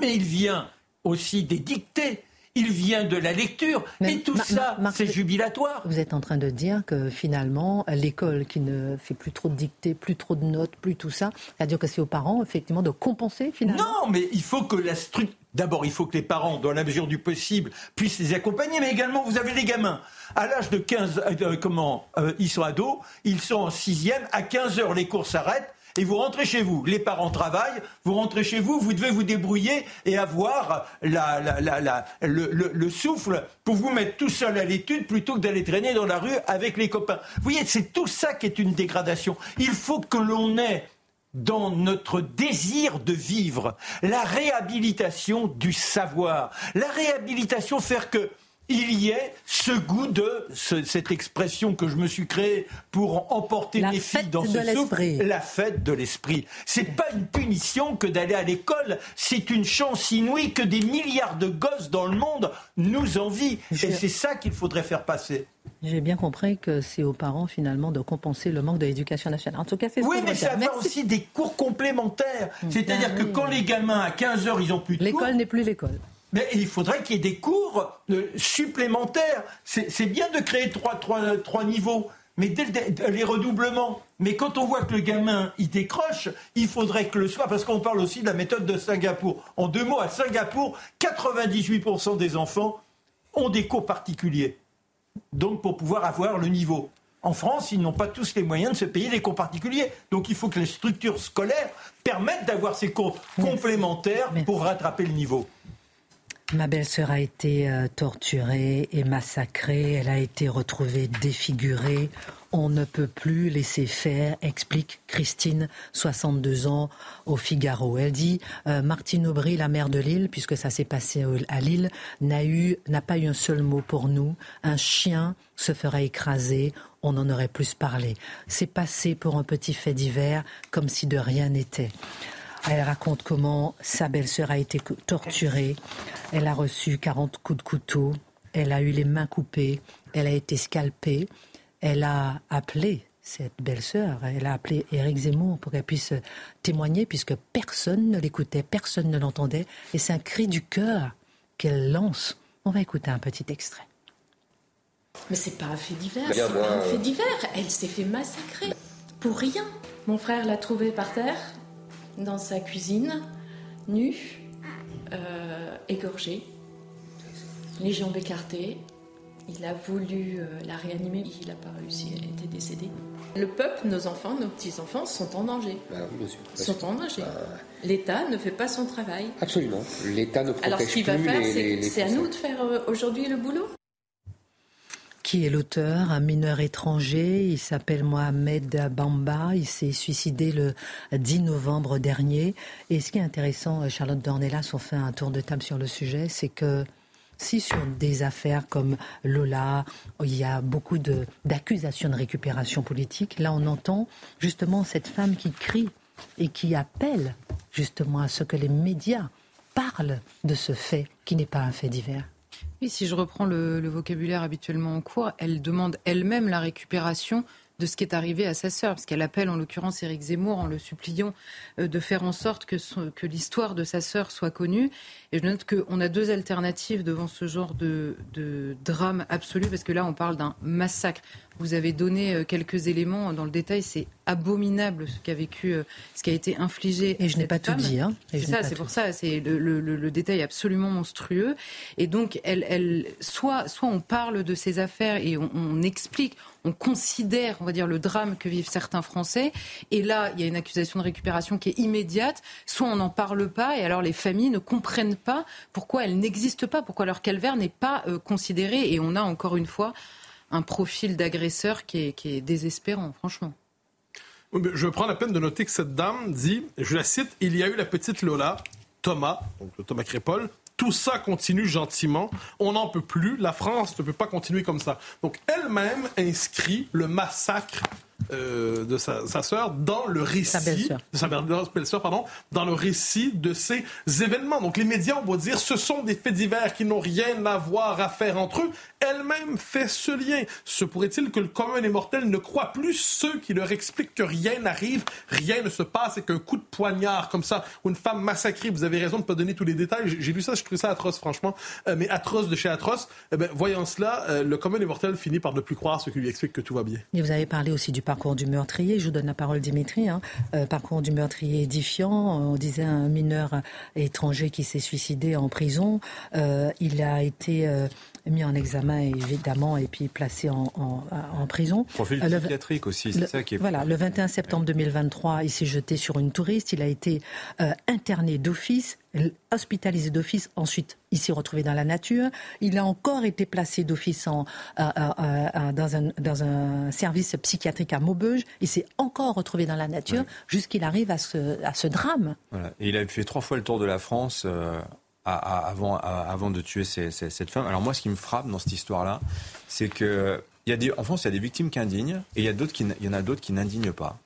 Mais il vient aussi des dictées il vient de la lecture. et tout ça, c'est jubilatoire. Vous êtes en train de dire que finalement, l'école qui ne fait plus trop de dictées, plus trop de notes, plus tout ça, c'est-à-dire que c'est aux parents, effectivement, de compenser finalement? Non, mais il faut que la structure. D'abord, il faut que les parents, dans la mesure du possible, puissent les accompagner, mais également, vous avez les gamins. À l'âge de 15, euh, comment, euh, ils sont ados, ils sont en sixième, à 15 heures, les cours s'arrêtent, et vous rentrez chez vous. Les parents travaillent, vous rentrez chez vous, vous devez vous débrouiller et avoir la, le, souffle pour vous mettre tout seul à l'étude plutôt que d'aller traîner dans la rue avec les copains. Vous voyez, c'est tout ça qui est une dégradation. Il faut que l'on ait dans notre désir de vivre la réhabilitation du savoir, la réhabilitation faire que il y ait ce goût de cette expression que je me suis créée pour emporter mes filles dans ce souffle, la fête de l'esprit. C'est pas une punition que d'aller à l'école, c'est une chance inouïe que des milliards de gosses dans le monde nous envient. Et c'est ça qu'il faudrait faire passer. J'ai bien compris que c'est aux parents finalement de compenser le manque de l'éducation nationale. En tout cas, c'est Oui, mais ça va aussi des cours complémentaires. C'est-à-dire ben que quand les gamins à 15 heures, ils ont plus de L'école n'est plus l'école. Mais il faudrait qu'il y ait des cours euh, supplémentaires. C'est bien de créer trois, trois, trois niveaux, mais dès les redoublements. Mais quand on voit que le gamin, il décroche, il faudrait que le soit, parce qu'on parle aussi de la méthode de Singapour. En deux mots, à Singapour, 98% des enfants ont des cours particuliers. Donc pour pouvoir avoir le niveau. En France, ils n'ont pas tous les moyens de se payer des cours particuliers. Donc il faut que les structures scolaires permettent d'avoir ces cours complémentaires pour rattraper le niveau. Ma belle-sœur a été euh, torturée et massacrée. Elle a été retrouvée défigurée. On ne peut plus laisser faire, explique Christine, 62 ans, au Figaro. Elle dit euh, Martine Aubry, la mère de Lille, puisque ça s'est passé à Lille, n'a n'a pas eu un seul mot pour nous. Un chien se ferait écraser, on en aurait plus parlé. C'est passé pour un petit fait divers, comme si de rien n'était. Elle raconte comment sa belle-sœur a été torturée. Elle a reçu 40 coups de couteau. Elle a eu les mains coupées. Elle a été scalpée. Elle a appelé cette belle-sœur, elle a appelé Éric Zemmour pour qu'elle puisse témoigner, puisque personne ne l'écoutait, personne ne l'entendait. Et c'est un cri du cœur qu'elle lance. On va écouter un petit extrait. Mais c'est pas un fait divers, c'est pas un fait divers. Elle s'est fait massacrer pour rien. Mon frère l'a trouvée par terre dans sa cuisine, nue, euh, égorgée, les jambes écartées. Il a voulu euh, la réanimer, il n'a pas réussi, elle était décédée. Le peuple, nos enfants, nos petits-enfants sont en danger. Bah sont en danger. Bah, L'État ne fait pas son travail. Absolument. L'État ne protège Alors ce qu'il va faire, c'est à nous de faire euh, aujourd'hui le boulot qui est l'auteur, un mineur étranger. Il s'appelle Mohamed Bamba. Il s'est suicidé le 10 novembre dernier. Et ce qui est intéressant, Charlotte Dornelas, on fait un tour de table sur le sujet, c'est que si sur des affaires comme Lola, il y a beaucoup d'accusations de, récupération politique, là on entend justement cette femme qui crie et qui appelle justement à ce que les médias parlent de ce fait qui n'est pas un fait divers. Oui, si je reprends le, vocabulaire habituellement en cours, elle demande elle-même la récupération de ce qui est arrivé à sa sœur, parce qu'elle appelle en l'occurrence Éric Zemmour en le suppliant euh, de faire en sorte que, l'histoire de sa sœur soit connue. Et je note qu'on a deux alternatives devant ce genre de, drame absolu, parce que là on parle d'un massacre. Vous avez donné euh, quelques éléments dans le détail, c'est abominable ce qu'a vécu, euh, ce qui a été infligé. Et je n'ai pas tout dit. Hein. C'est ça, c'est pour ça. C'est le, le, le, détail absolument monstrueux. Et donc, elle, elle, soit, soit on parle de ces affaires et on, on, explique, on considère, on va dire, le drame que vivent certains Français. Et là, il y a une accusation de récupération qui est immédiate. Soit on n'en parle pas, et alors les familles ne comprennent pas pourquoi elles n'existent pas, pourquoi leur calvaire n'est pas euh, considéré. Et on a encore une fois un profil d'agresseur qui est, désespérant, franchement. Je prends la peine de noter que cette dame dit, je la cite, il y a eu la petite Lola, Thomas, donc Thomas Crépol, tout ça continue gentiment. On n'en peut plus. La France ne peut pas continuer comme ça. Donc elle-même inscrit le massacre euh, de sa, sa sœur dans le récit de sa belle-sœur pardon dans le récit de ces événements. Donc les médias on va dire ce sont des faits divers qui n'ont rien à voir à faire entre eux. Elle-même fait ce lien. Se pourrait-il que le commun des mortels ne croit plus ceux qui leur expliquent que rien n'arrive rien ne se passe et qu'un coup de poignard comme ça ou une femme massacrée vous avez raison de pas donner tous les détails j'ai lu ça je trouve ça atroce franchement. Euh, mais atroce de chez atroce. Eh ben, voyant cela euh, le commun des mortels finit par ne plus croire ce qui lui explique que tout va bien. Et vous avez parlé aussi du parcours du meurtrier. Je vous donne la parole, Dimitri. Hein. Euh, parcours du meurtrier édifiant. On disait un mineur étranger qui s'est suicidé en prison. Euh, il a été euh, mis en examen évidemment et puis placé en, en, prison. Profil psychiatrique aussi, c'est ça qui est. Voilà, le 21 septembre 2023, il s'est jeté sur une touriste. Il a été interné d'office hospitalisé d'office. Ensuite, il s'est retrouvé dans la nature. Il a encore été placé d'office en, dans, un, dans, un, service psychiatrique à Maubeuge. Il s'est encore retrouvé dans la nature jusqu'il arrive à ce, à ce drame. Voilà. Et il a fait trois fois le tour de la France. Avant, de tuer cette femme. Alors moi, ce qui me frappe dans cette histoire-là, c'est que il y a des, en France, il y a des victimes qui indignent et il y, a d'autres il y en a d'autres qui n'indignent pas.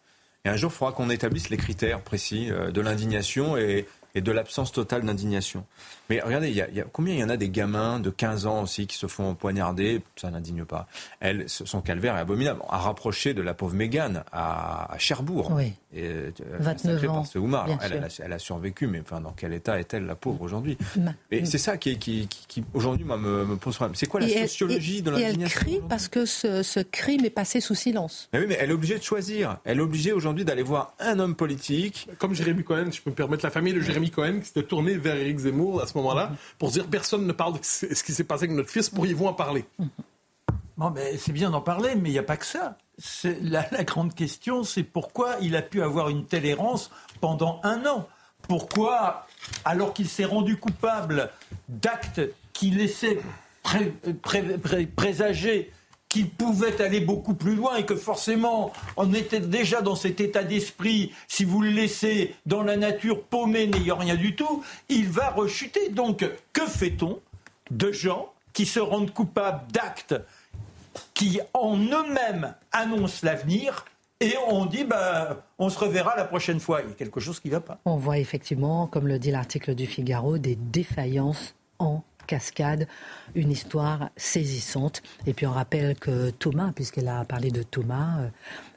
Et un jour, il faudra qu'on établisse les critères précis euh, de l'indignation et et de l'absence totale d'indignation. Mais regardez, il y, a, combien il y en a des gamins de 15 ans aussi qui se font poignarder? Ça n'indigne pas. Elle, son calvaire est abominable. À rapprocher de la pauvre Mégane à, Cherbourg. Oui. Et, 29 euh, ans. ce elle, a, survécu, mais enfin, dans quel état est-elle, la pauvre, aujourd'hui? Et c'est ça qui, qui, aujourd'hui, me, pose problème. C'est quoi la sociologie de l'indignation Et elle crie parce que ce, ce, crime est passé sous silence. Mais oui, mais elle est obligée de choisir. Elle est obligée aujourd'hui d'aller voir un homme politique. Comme Jérémy Cohen, je peux me permettre, la famille de Jérémy Cohen qui s'était tournée vers Éric Zemmour à ce moment-là pour dire personne ne parle de ce qui s'est passé avec notre fils, pourriez-vous en parler? Bon, ben, c'est bien d'en parler, mais il n'y a pas que ça. La, la, grande question, c'est pourquoi il a pu avoir une telle errance pendant un an? Pourquoi, alors qu'il s'est rendu coupable d'actes qui laissaient présager qu'il pouvait aller beaucoup plus loin et que forcément on était déjà dans cet état d'esprit, si vous le laissez dans la nature paumé, n'ayant rien du tout, il va rechuter. Donc que fait-on de gens qui se rendent coupables d'actes qui en eux-mêmes annoncent l'avenir et on dit, bah, on se reverra la prochaine fois. Il y a quelque chose qui ne va pas. On voit effectivement, comme le dit l'article du Figaro, des défaillances en cascade, une histoire saisissante. Et puis on rappelle que Thomas, puisqu'elle a parlé de Thomas, euh,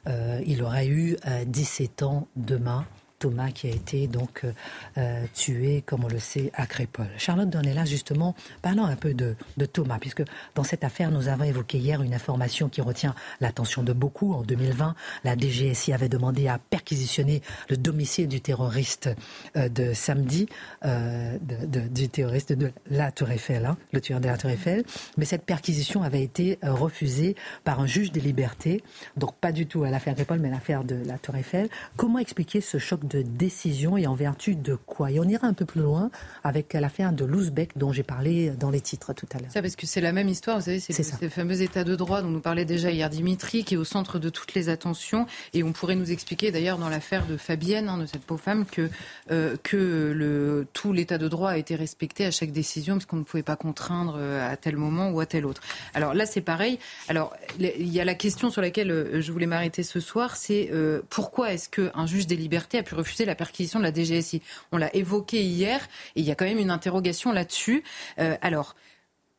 euh, il aurait eu 17 euh, ans demain. Thomas qui a été donc euh, euh, tué, comme on le sait, à Crépole. Charlotte Donnella, justement, parlons un peu de, Thomas, puisque dans cette affaire, nous avons évoqué hier une information qui retient l'attention de beaucoup. En 2020, la DGSI avait demandé à perquisitionner le domicile du terroriste euh, de samedi, du terroriste de la Tour Eiffel, hein, le tueur de la Tour Eiffel. Mais cette perquisition avait été refusée par un juge des libertés, donc pas du tout à l'affaire Crépole, mais à l'affaire de la Tour Eiffel. Comment expliquer ce choc décision et en vertu de quoi Et on ira un peu plus loin avec l'affaire de Louzbek dont j'ai parlé dans les titres tout à l'heure. Ça, parce que c'est la même histoire, vous savez, c'est le, fameux état de droit dont nous parlait déjà hier Dimitri, qui est au centre de toutes les attentions. Et on pourrait nous expliquer d'ailleurs dans l'affaire de Fabienne, hein, de cette pauvre femme, que, euh, que le, tout l'état de droit a été respecté à chaque décision, parce qu'on ne pouvait pas contraindre euh, à tel moment ou à tel autre. Alors là, c'est pareil. Alors, il y a la question sur laquelle euh, je voulais m'arrêter ce soir, c'est pourquoi est-ce qu'un juge des libertés a pu refuser la perquisition de la DGSI. On l'a évoqué hier et il y a quand même une interrogation là-dessus. Euh, alors,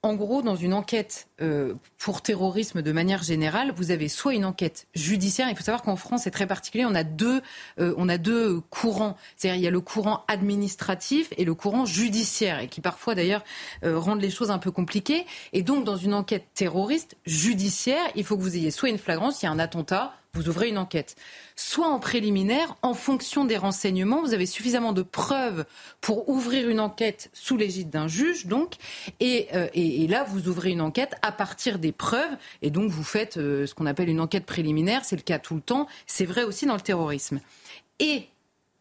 en gros, dans une enquête euh, pour terrorisme de manière générale, vous avez soit une enquête judiciaire. Il faut savoir qu'en France, c'est très particulier. On a deux, euh, on a deux courants. C'est-à-dire, il y a le courant administratif et le courant judiciaire, et qui parfois d'ailleurs rendent les choses un peu compliquées. Et donc, dans une enquête terroriste judiciaire, il faut que vous ayez soit une flagrance, il y a un attentat vous ouvrez une enquête. Soit en préliminaire, en fonction des renseignements, vous avez suffisamment de preuves pour ouvrir une enquête sous l'égide d'un juge, donc, et, euh, là, vous ouvrez une enquête à partir des preuves, et donc vous faites euh, ce qu'on appelle une enquête préliminaire, c'est le cas tout le temps, c'est vrai aussi dans le terrorisme. Et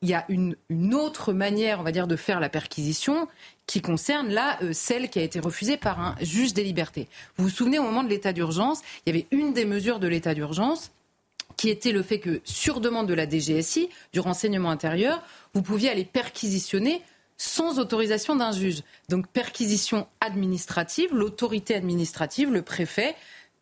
il y a une, une, autre manière, on va dire, de faire la perquisition qui concerne là euh, celle qui a été refusée par un juge des libertés. Vous vous souvenez, au moment de l'état d'urgence, il y avait une des mesures de l'état d'urgence qui était le fait que, sur demande de la DGSI, du renseignement intérieur, vous pouviez aller perquisitionner sans autorisation d'un juge. Donc perquisition administrative, l'autorité administrative, le préfet,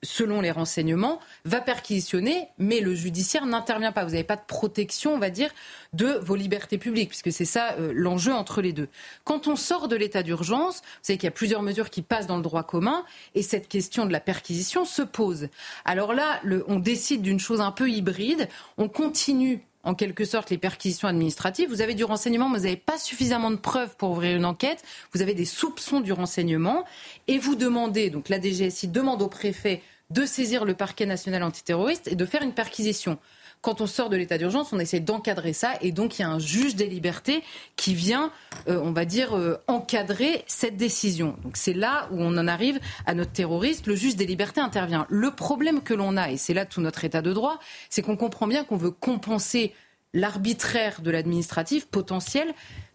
selon les renseignements, va perquisitionner, mais le judiciaire n'intervient pas. Vous n'avez pas de protection, on va dire, de vos libertés publiques, puisque c'est ça euh, l'enjeu entre les deux. Quand on sort de l'état d'urgence, vous savez qu'il y a plusieurs mesures qui passent dans le droit commun, et cette question de la perquisition se pose. Alors là, on décide d'une chose un peu hybride, on continue en quelque sorte les perquisitions administratives. Vous avez du renseignement, mais vous n'avez pas suffisamment de preuves pour ouvrir une enquête. Vous avez des soupçons du renseignement et vous demandez, donc la DGSI demande au préfet de saisir le parquet national antiterroriste et de faire une perquisition. Quand on sort de l'état d'urgence, on essaie d'encadrer ça et donc il y a un juge des libertés qui vient, euh, on va dire, euh, encadrer cette décision. Donc c'est là où on en arrive à notre terroriste. Le juge des libertés intervient. Le problème que l'on a, et c'est là tout notre état de droit, c'est qu'on comprend bien qu'on veut compenser l'arbitraire de l'administratif potentiel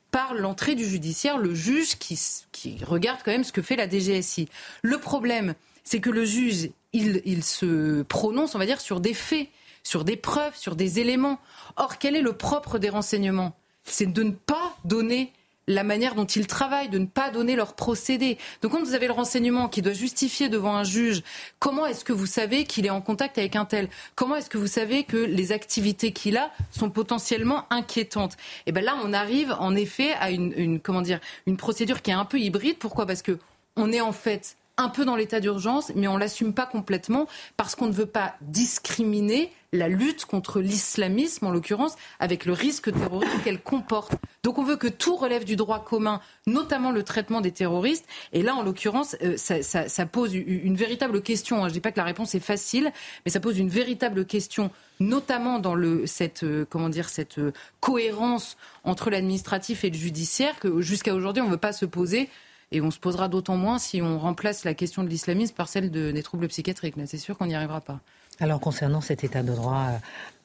par l'entrée du judiciaire, le juge qui, qui regarde quand même ce que fait la DGSI. Le problème, c'est que le juge, il, il se prononce, on va dire, sur des faits sur des preuves, sur des éléments. Or, quel est le propre des renseignements? C'est de ne pas donner la manière dont ils travaillent, de ne pas donner leur procédé. Donc quand vous avez le renseignement qui doit justifier devant un juge, comment est-ce que vous savez qu'il est en contact avec un tel? Comment est-ce que vous savez que les activités qu'il a sont potentiellement inquiétantes? Et eh bien là, on arrive en effet à une, une, comment dire, une procédure qui est un peu hybride. Pourquoi? Parce que on est en fait un peu dans l'état d'urgence, mais on l'assume pas complètement parce qu'on ne veut pas discriminer la lutte contre l'islamisme, en l'occurrence, avec le risque terroriste qu'elle comporte. Donc on veut que tout relève du droit commun, notamment le traitement des terroristes. Et là, en l'occurrence, euh, ça, pose une véritable question. Hein. Je ne dis pas que la réponse est facile, mais ça pose une véritable question, notamment dans le, cette, euh, comment dire, cette euh, cohérence entre l'administratif et le judiciaire, que jusqu'à aujourd'hui, on ne veut pas se poser. Et on se posera d'autant moins si on remplace la question de l'islamisme par celle des troubles psychiatriques. Mais c'est sûr qu'on n'y arrivera pas. Alors concernant cet état de droit,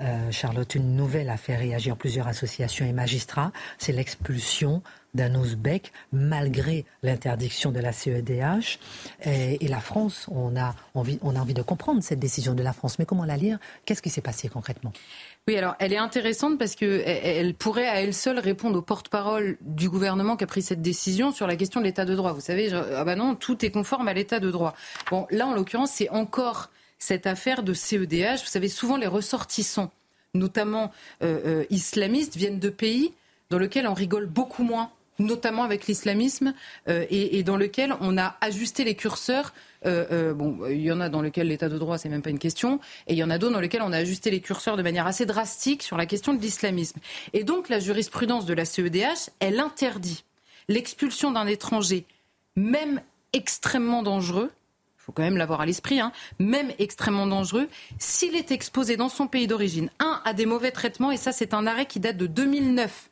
euh, Charlotte, une nouvelle a fait réagir plusieurs associations et magistrats. C'est l'expulsion d'un Ouzbek malgré l'interdiction de la CEDH. Et, la France, on a, envie, on a envie de comprendre cette décision de la France. Mais comment la lire? Qu'est-ce qui s'est passé concrètement? Oui, alors elle est intéressante parce qu'elle pourrait à elle seule répondre au porte-parole du gouvernement qui a pris cette décision sur la question de l'état de droit. Vous savez, ah bah non, tout est conforme à l'état de droit. Bon, là en l'occurrence, c'est encore cette affaire de CEDH. Vous savez, souvent les ressortissants, notamment euh, euh, islamistes, viennent de pays dans lesquels on rigole beaucoup moins notamment avec l'islamisme, euh, et, dans lequel on a ajusté les curseurs. bon, il y en a dans lesquels l'état de droit, c'est même pas une question, et il y en a d'autres dans lesquels on a ajusté les curseurs de manière assez drastique sur la question de l'islamisme. Et donc la jurisprudence de la CEDH, elle interdit l'expulsion d'un étranger, même extrêmement dangereux, faut quand même l'avoir à l'esprit, hein, même extrêmement dangereux, s'il est exposé dans son pays d'origine, un, à des mauvais traitements, et ça c'est un arrêt qui date de 2009,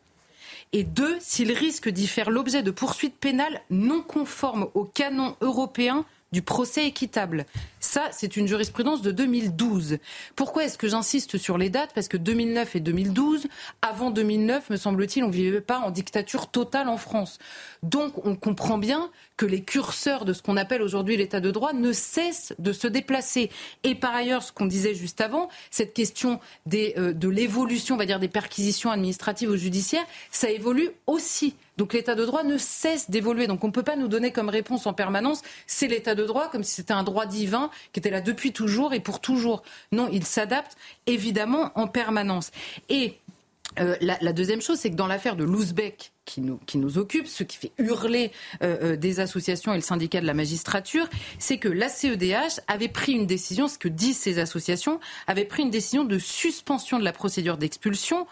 et deux, s'il risque d'y faire l'objet de poursuites pénales non conformes aux canons européens du procès équitable. Ça, c'est une jurisprudence de 2012. Pourquoi est-ce que j'insiste sur les dates? Parce que 2009 et 2012, avant 2009, me semble-t-il, on ne vivait pas en dictature totale en France. Donc, on comprend bien que les curseurs de ce qu'on appelle aujourd'hui l'état de droit ne cessent de se déplacer. Et par ailleurs, ce qu'on disait juste avant, cette question euh, de l'évolution, on va dire, des perquisitions administratives ou judiciaires, ça évolue aussi. Donc l'état de droit ne cesse d'évoluer. Donc on ne peut pas nous donner comme réponse en permanence c'est l'état de droit comme si c'était un droit divin qui était là depuis toujours et pour toujours. Non, il s'adapte évidemment en permanence. Et euh, la, deuxième chose, c'est que dans l'affaire de l'Ouzbek qui nous, qui nous occupe, ce qui fait hurler euh, euh, des associations et le syndicat de la magistrature, c'est que la CEDH avait pris une décision, ce que disent ces associations, avait pris une décision de suspension de la procédure d'expulsion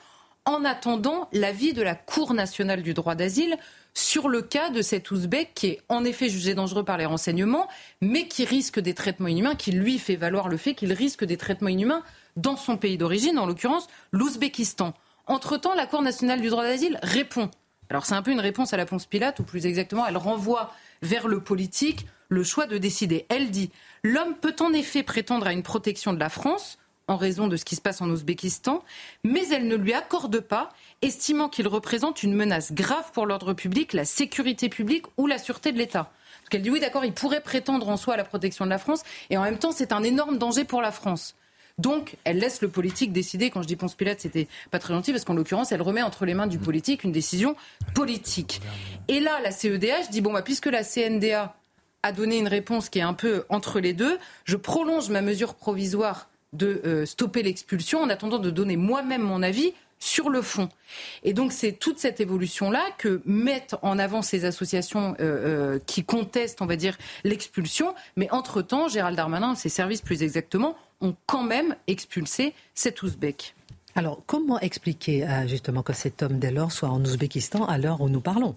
en attendant l'avis de la Cour nationale du droit d'asile sur le cas de cet Ouzbek qui est en effet jugé dangereux par les renseignements, mais qui risque des traitements inhumains, qui lui fait valoir le fait qu'il risque des traitements inhumains dans son pays d'origine, en l'occurrence l'Ouzbékistan. Entre-temps, la Cour nationale du droit d'asile répond. Alors c'est un peu une réponse à la Ponce Pilate, ou plus exactement, elle renvoie vers le politique le choix de décider. Elle dit L'homme peut en effet prétendre à une protection de la France en raison de ce qui se passe en Ouzbékistan, mais elle ne lui accorde pas, estimant qu'il représente une menace grave pour l'ordre public, la sécurité publique ou la sûreté de l'État. Parce qu'elle dit oui, d'accord, il pourrait prétendre en soi à la protection de la France, et en même temps, c'est un énorme danger pour la France. Donc, elle laisse le politique décider. Quand je dis Ponce Pilate, c'était pas très gentil parce qu'en l'occurrence, elle remet entre les mains du politique une décision politique. Et là, la CEDH dit bon, bah, puisque la CNDA a donné une réponse qui est un peu entre les deux, je prolonge ma mesure provisoire de euh, stopper l'expulsion en attendant de donner moi-même mon avis sur le fond. Et donc c'est toute cette évolution-là que mettent en avant ces associations euh, euh, qui contestent, on va dire, l'expulsion. Mais entre-temps, Gérald Darmanin, ses services plus exactement, ont quand même expulsé cet Ouzbek. Alors, comment expliquer euh, justement que cet homme dès lors soit en Ouzbékistan à l'heure où nous parlons?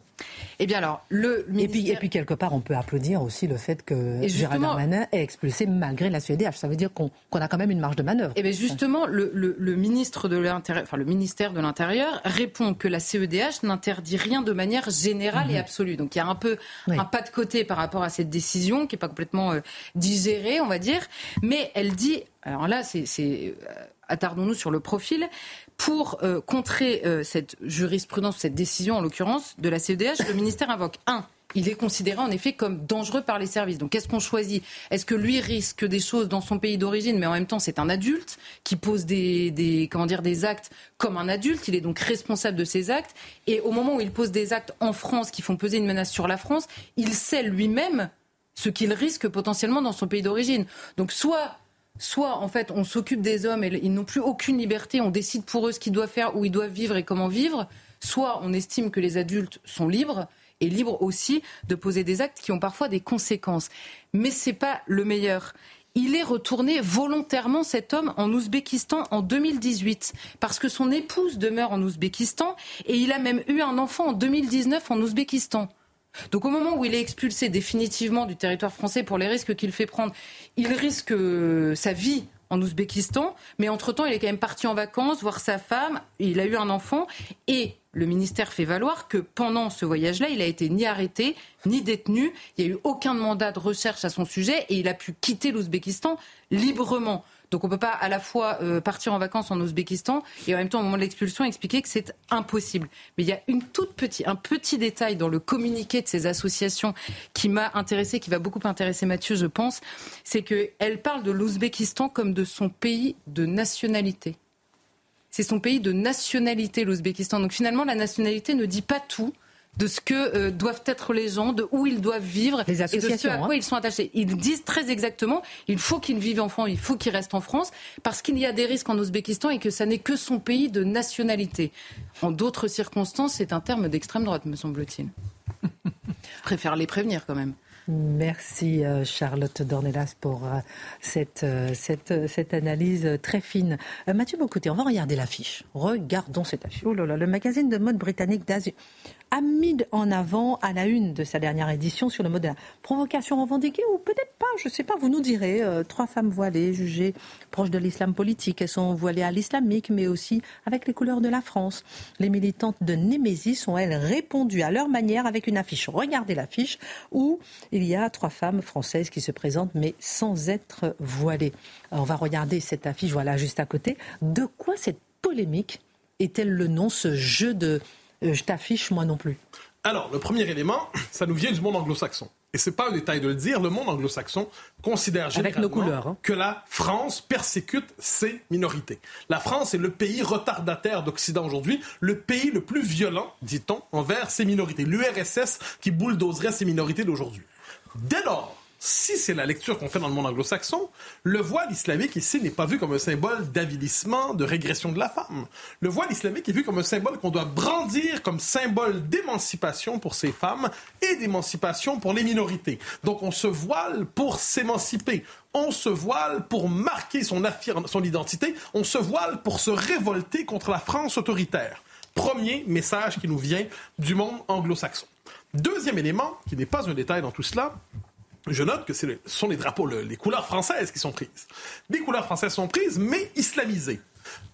Eh bien alors, le et, puis, et puis quelque part, on peut applaudir aussi le fait que Gérald Darmanin ait expulsé malgré la CEDH. Ça veut dire qu'on a quand même une marge de manœuvre. Eh bien justement, le, ministre de l'Intérieur, enfin le ministère de l'Intérieur répond que la CEDH n'interdit rien de manière générale et mhm. absolue. Donc il y a un peu un pas de côté par rapport à cette décision qui n'est pas complètement euh, digérée, on va dire. Mais elle dit, alors là, c'est euh, attardons-nous sur le profil. Pour euh, contrer euh, cette jurisprudence, cette décision en l'occurrence de la CEDH, le ministère invoque un il est considéré en effet comme dangereux par les services. Donc qu'est-ce qu'on choisit? Est-ce que lui risque des choses dans son pays d'origine, mais en même temps c'est un adulte qui pose des, comment dire des actes comme un adulte? Il est donc responsable de ses actes. Et au moment où il pose des actes en France qui font peser une menace sur la France, il sait lui-même ce qu'il risque potentiellement dans son pays d'origine. Donc soit soit en fait on s'occupe des hommes et ils n'ont plus aucune liberté, on décide pour eux ce qu'ils doivent faire, où ils doivent vivre et comment vivre, soit on estime que les adultes sont libres et libres aussi de poser des actes qui ont parfois des conséquences. Mais ce n'est pas le meilleur. Il est retourné volontairement, cet homme, en Ouzbékistan en 2018, parce que son épouse demeure en Ouzbékistan, et il a même eu un enfant en 2019 en Ouzbékistan. Donc au moment où il est expulsé définitivement du territoire français pour les risques qu'il fait prendre, il risque euh, sa vie en Ouzbékistan, mais entre-temps, il est quand même parti en vacances, voir sa femme, il a eu un enfant, et le ministère fait valoir que pendant ce voyage-là, il a été ni arrêté, ni détenu, il n'y a eu aucun mandat de recherche à son sujet, et il a pu quitter l'Ouzbékistan librement. Donc on ne peut pas à la fois euh, partir en vacances en Ouzbékistan et en même temps au moment de l'expulsion expliquer que c'est impossible. Mais il y a une toute petite, un petit détail dans le communiqué de ces associations qui m'a intéressé, qui va beaucoup intéresser Mathieu, je pense, c'est qu'elle parle de l'Ouzbékistan comme de son pays de nationalité. C'est son pays de nationalité, l'Ouzbékistan. Donc finalement, la nationalité ne dit pas tout de ce que euh, doivent être les gens, de où ils doivent vivre les associations, et de ce à quoi hein. ils sont attachés. Ils disent très exactement, il faut qu'ils vivent en France, il faut qu'ils restent en France, parce qu'il y a des risques en Ouzbékistan et que ça n'est que son pays de nationalité. En d'autres circonstances, c'est un terme d'extrême droite, me semble-t-il. Je <laughs> préfère les prévenir quand même. Merci euh, Charlotte Dornelas pour euh, cette, cette, cette analyse très fine. Mathieu Bocoté, on va regarder l'affiche. Regardons cette affiche. Oh là là, le magazine de mode britannique d'Asie a mis en avant à la une de sa dernière édition sur le mode de la provocation revendiquée, ou peut-être pas, je ne sais pas, vous nous direz. Euh, trois femmes voilées, jugées proches de l'islam politique. Elles sont voilées à l'islamique, mais aussi avec les couleurs de la France. Les militantes de Némésis ont, elles, répondu à leur manière avec une affiche. Regardez l'affiche où il y a trois femmes françaises qui se présentent, mais sans être voilées. on va regarder cette affiche, voilà, juste à côté. De quoi cette polémique est-elle le nom, ce jeu de euh, je t'affiche moi non plus? Alors, le premier élément, <clears throat> ça nous vient du monde anglo-saxon. Et c'est pas un détail de le dire, le monde anglo-saxon considère généralement hein. que la France persécute ses minorités. La France est le pays retardataire d'Occident aujourd'hui, le pays le plus violent, dit-on, envers ses minorités. L'URSS qui bulldozerait ses minorités d'aujourd'hui. Dès lors si c'est la lecture qu'on fait dans le monde anglo-saxon, le voile islamique ici n'est pas vu comme un symbole d'avilissement, de régression de la femme. Le voile islamique est vu comme un symbole qu'on doit brandir comme symbole d'émancipation pour ces femmes et d'émancipation pour les minorités. Donc on se voile pour s'émanciper. On se voile pour marquer son, son identité. On se voile pour se révolter contre la France autoritaire. Premier message qui nous vient du monde anglo-saxon. Deuxième élément, qui n'est pas un détail dans tout cela, je note que ce sont les drapeaux, les couleurs françaises qui sont prises. Les couleurs françaises sont prises, mais islamisées.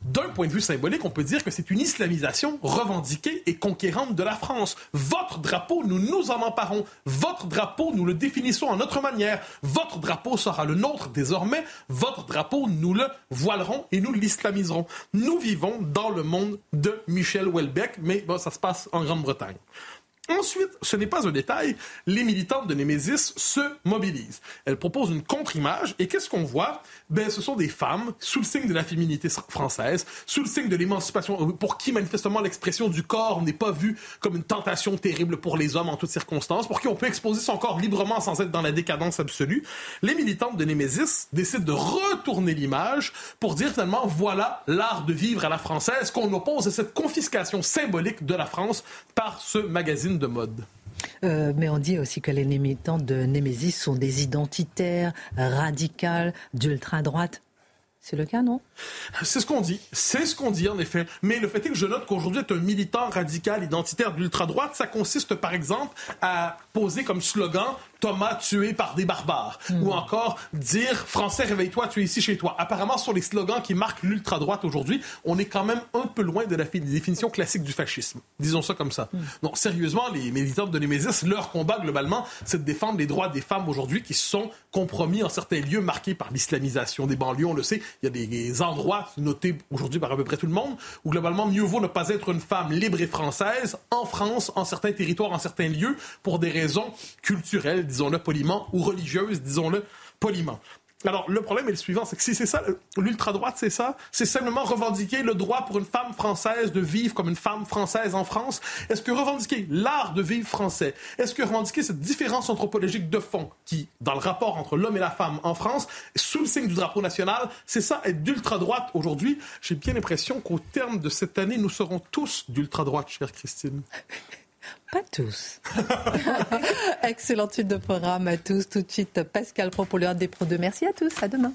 D'un point de vue symbolique, on peut dire que c'est une islamisation revendiquée et conquérante de la France. Votre drapeau, nous nous en emparons. Votre drapeau, nous le définissons en notre manière. Votre drapeau sera le nôtre désormais. Votre drapeau, nous le voilerons et nous l'islamiserons. Nous vivons dans le monde de Michel Houellebecq, mais bon, ça se passe en Grande-Bretagne. Ensuite, ce n'est pas un détail, les militantes de Némésis se mobilisent. Elles proposent une contre-image et qu'est-ce qu'on voit? Ben, ce sont des femmes sous le signe de la féminité française, sous le signe de l'émancipation, euh, pour qui manifestement l'expression du corps n'est pas vue comme une tentation terrible pour les hommes en toutes circonstances, pour qui on peut exposer son corps librement sans être dans la décadence absolue. Les militantes de Némésis décident de retourner l'image pour dire finalement voilà l'art de vivre à la française qu'on oppose à cette confiscation symbolique de la France par ce magazine de mode. Euh, mais on dit aussi que les militants de Némésis sont des identitaires, radicales, d'ultra-droite. C'est le cas, non? C'est ce qu'on dit. C'est ce qu'on dit, en effet. Mais le fait est que je note qu'aujourd'hui, être un militant radical, identitaire d'ultra-droite, ça consiste, par exemple, à poser comme slogan Thomas tué par des barbares. Hmm. Ou encore dire Français, réveille-toi, tu es ici chez toi. Apparemment, sur les slogans qui marquent l'ultra-droite aujourd'hui, on est quand même un peu loin de la définition classique du fascisme. Disons ça comme ça. Non, sérieusement, les militants de Némésis, leur combat globalement, c'est de défendre les droits des femmes aujourd'hui qui sont compromis en certains lieux marqués par l'islamisation des banlieues. On le sait, il y a des endroits notés aujourd'hui par à peu près tout le monde où globalement, mieux vaut ne pas être une femme libre et française en France, en certains territoires, en certains lieux, pour des raisons culturelles, disons-le poliment, ou religieuse, disons-le poliment. Alors, le problème est le suivant, c'est que si c'est ça, l'ultra-droite, c'est ça, c'est simplement revendiquer le droit pour une femme française de vivre comme une femme française en France. Est-ce que revendiquer l'art de vivre français, est-ce que revendiquer cette différence anthropologique de fond qui, dans le rapport entre l'homme et la femme en France, sous le signe du drapeau national, c'est ça, être d'ultra-droite aujourd'hui? J'ai bien l'impression qu'au terme de cette année, nous serons tous d'ultra-droite, chère Christine. Pas tous. <laughs> Excellente suite de programme à tous. Tout de suite, Pascal Pro pour le des Pro 2. Merci à tous. À demain.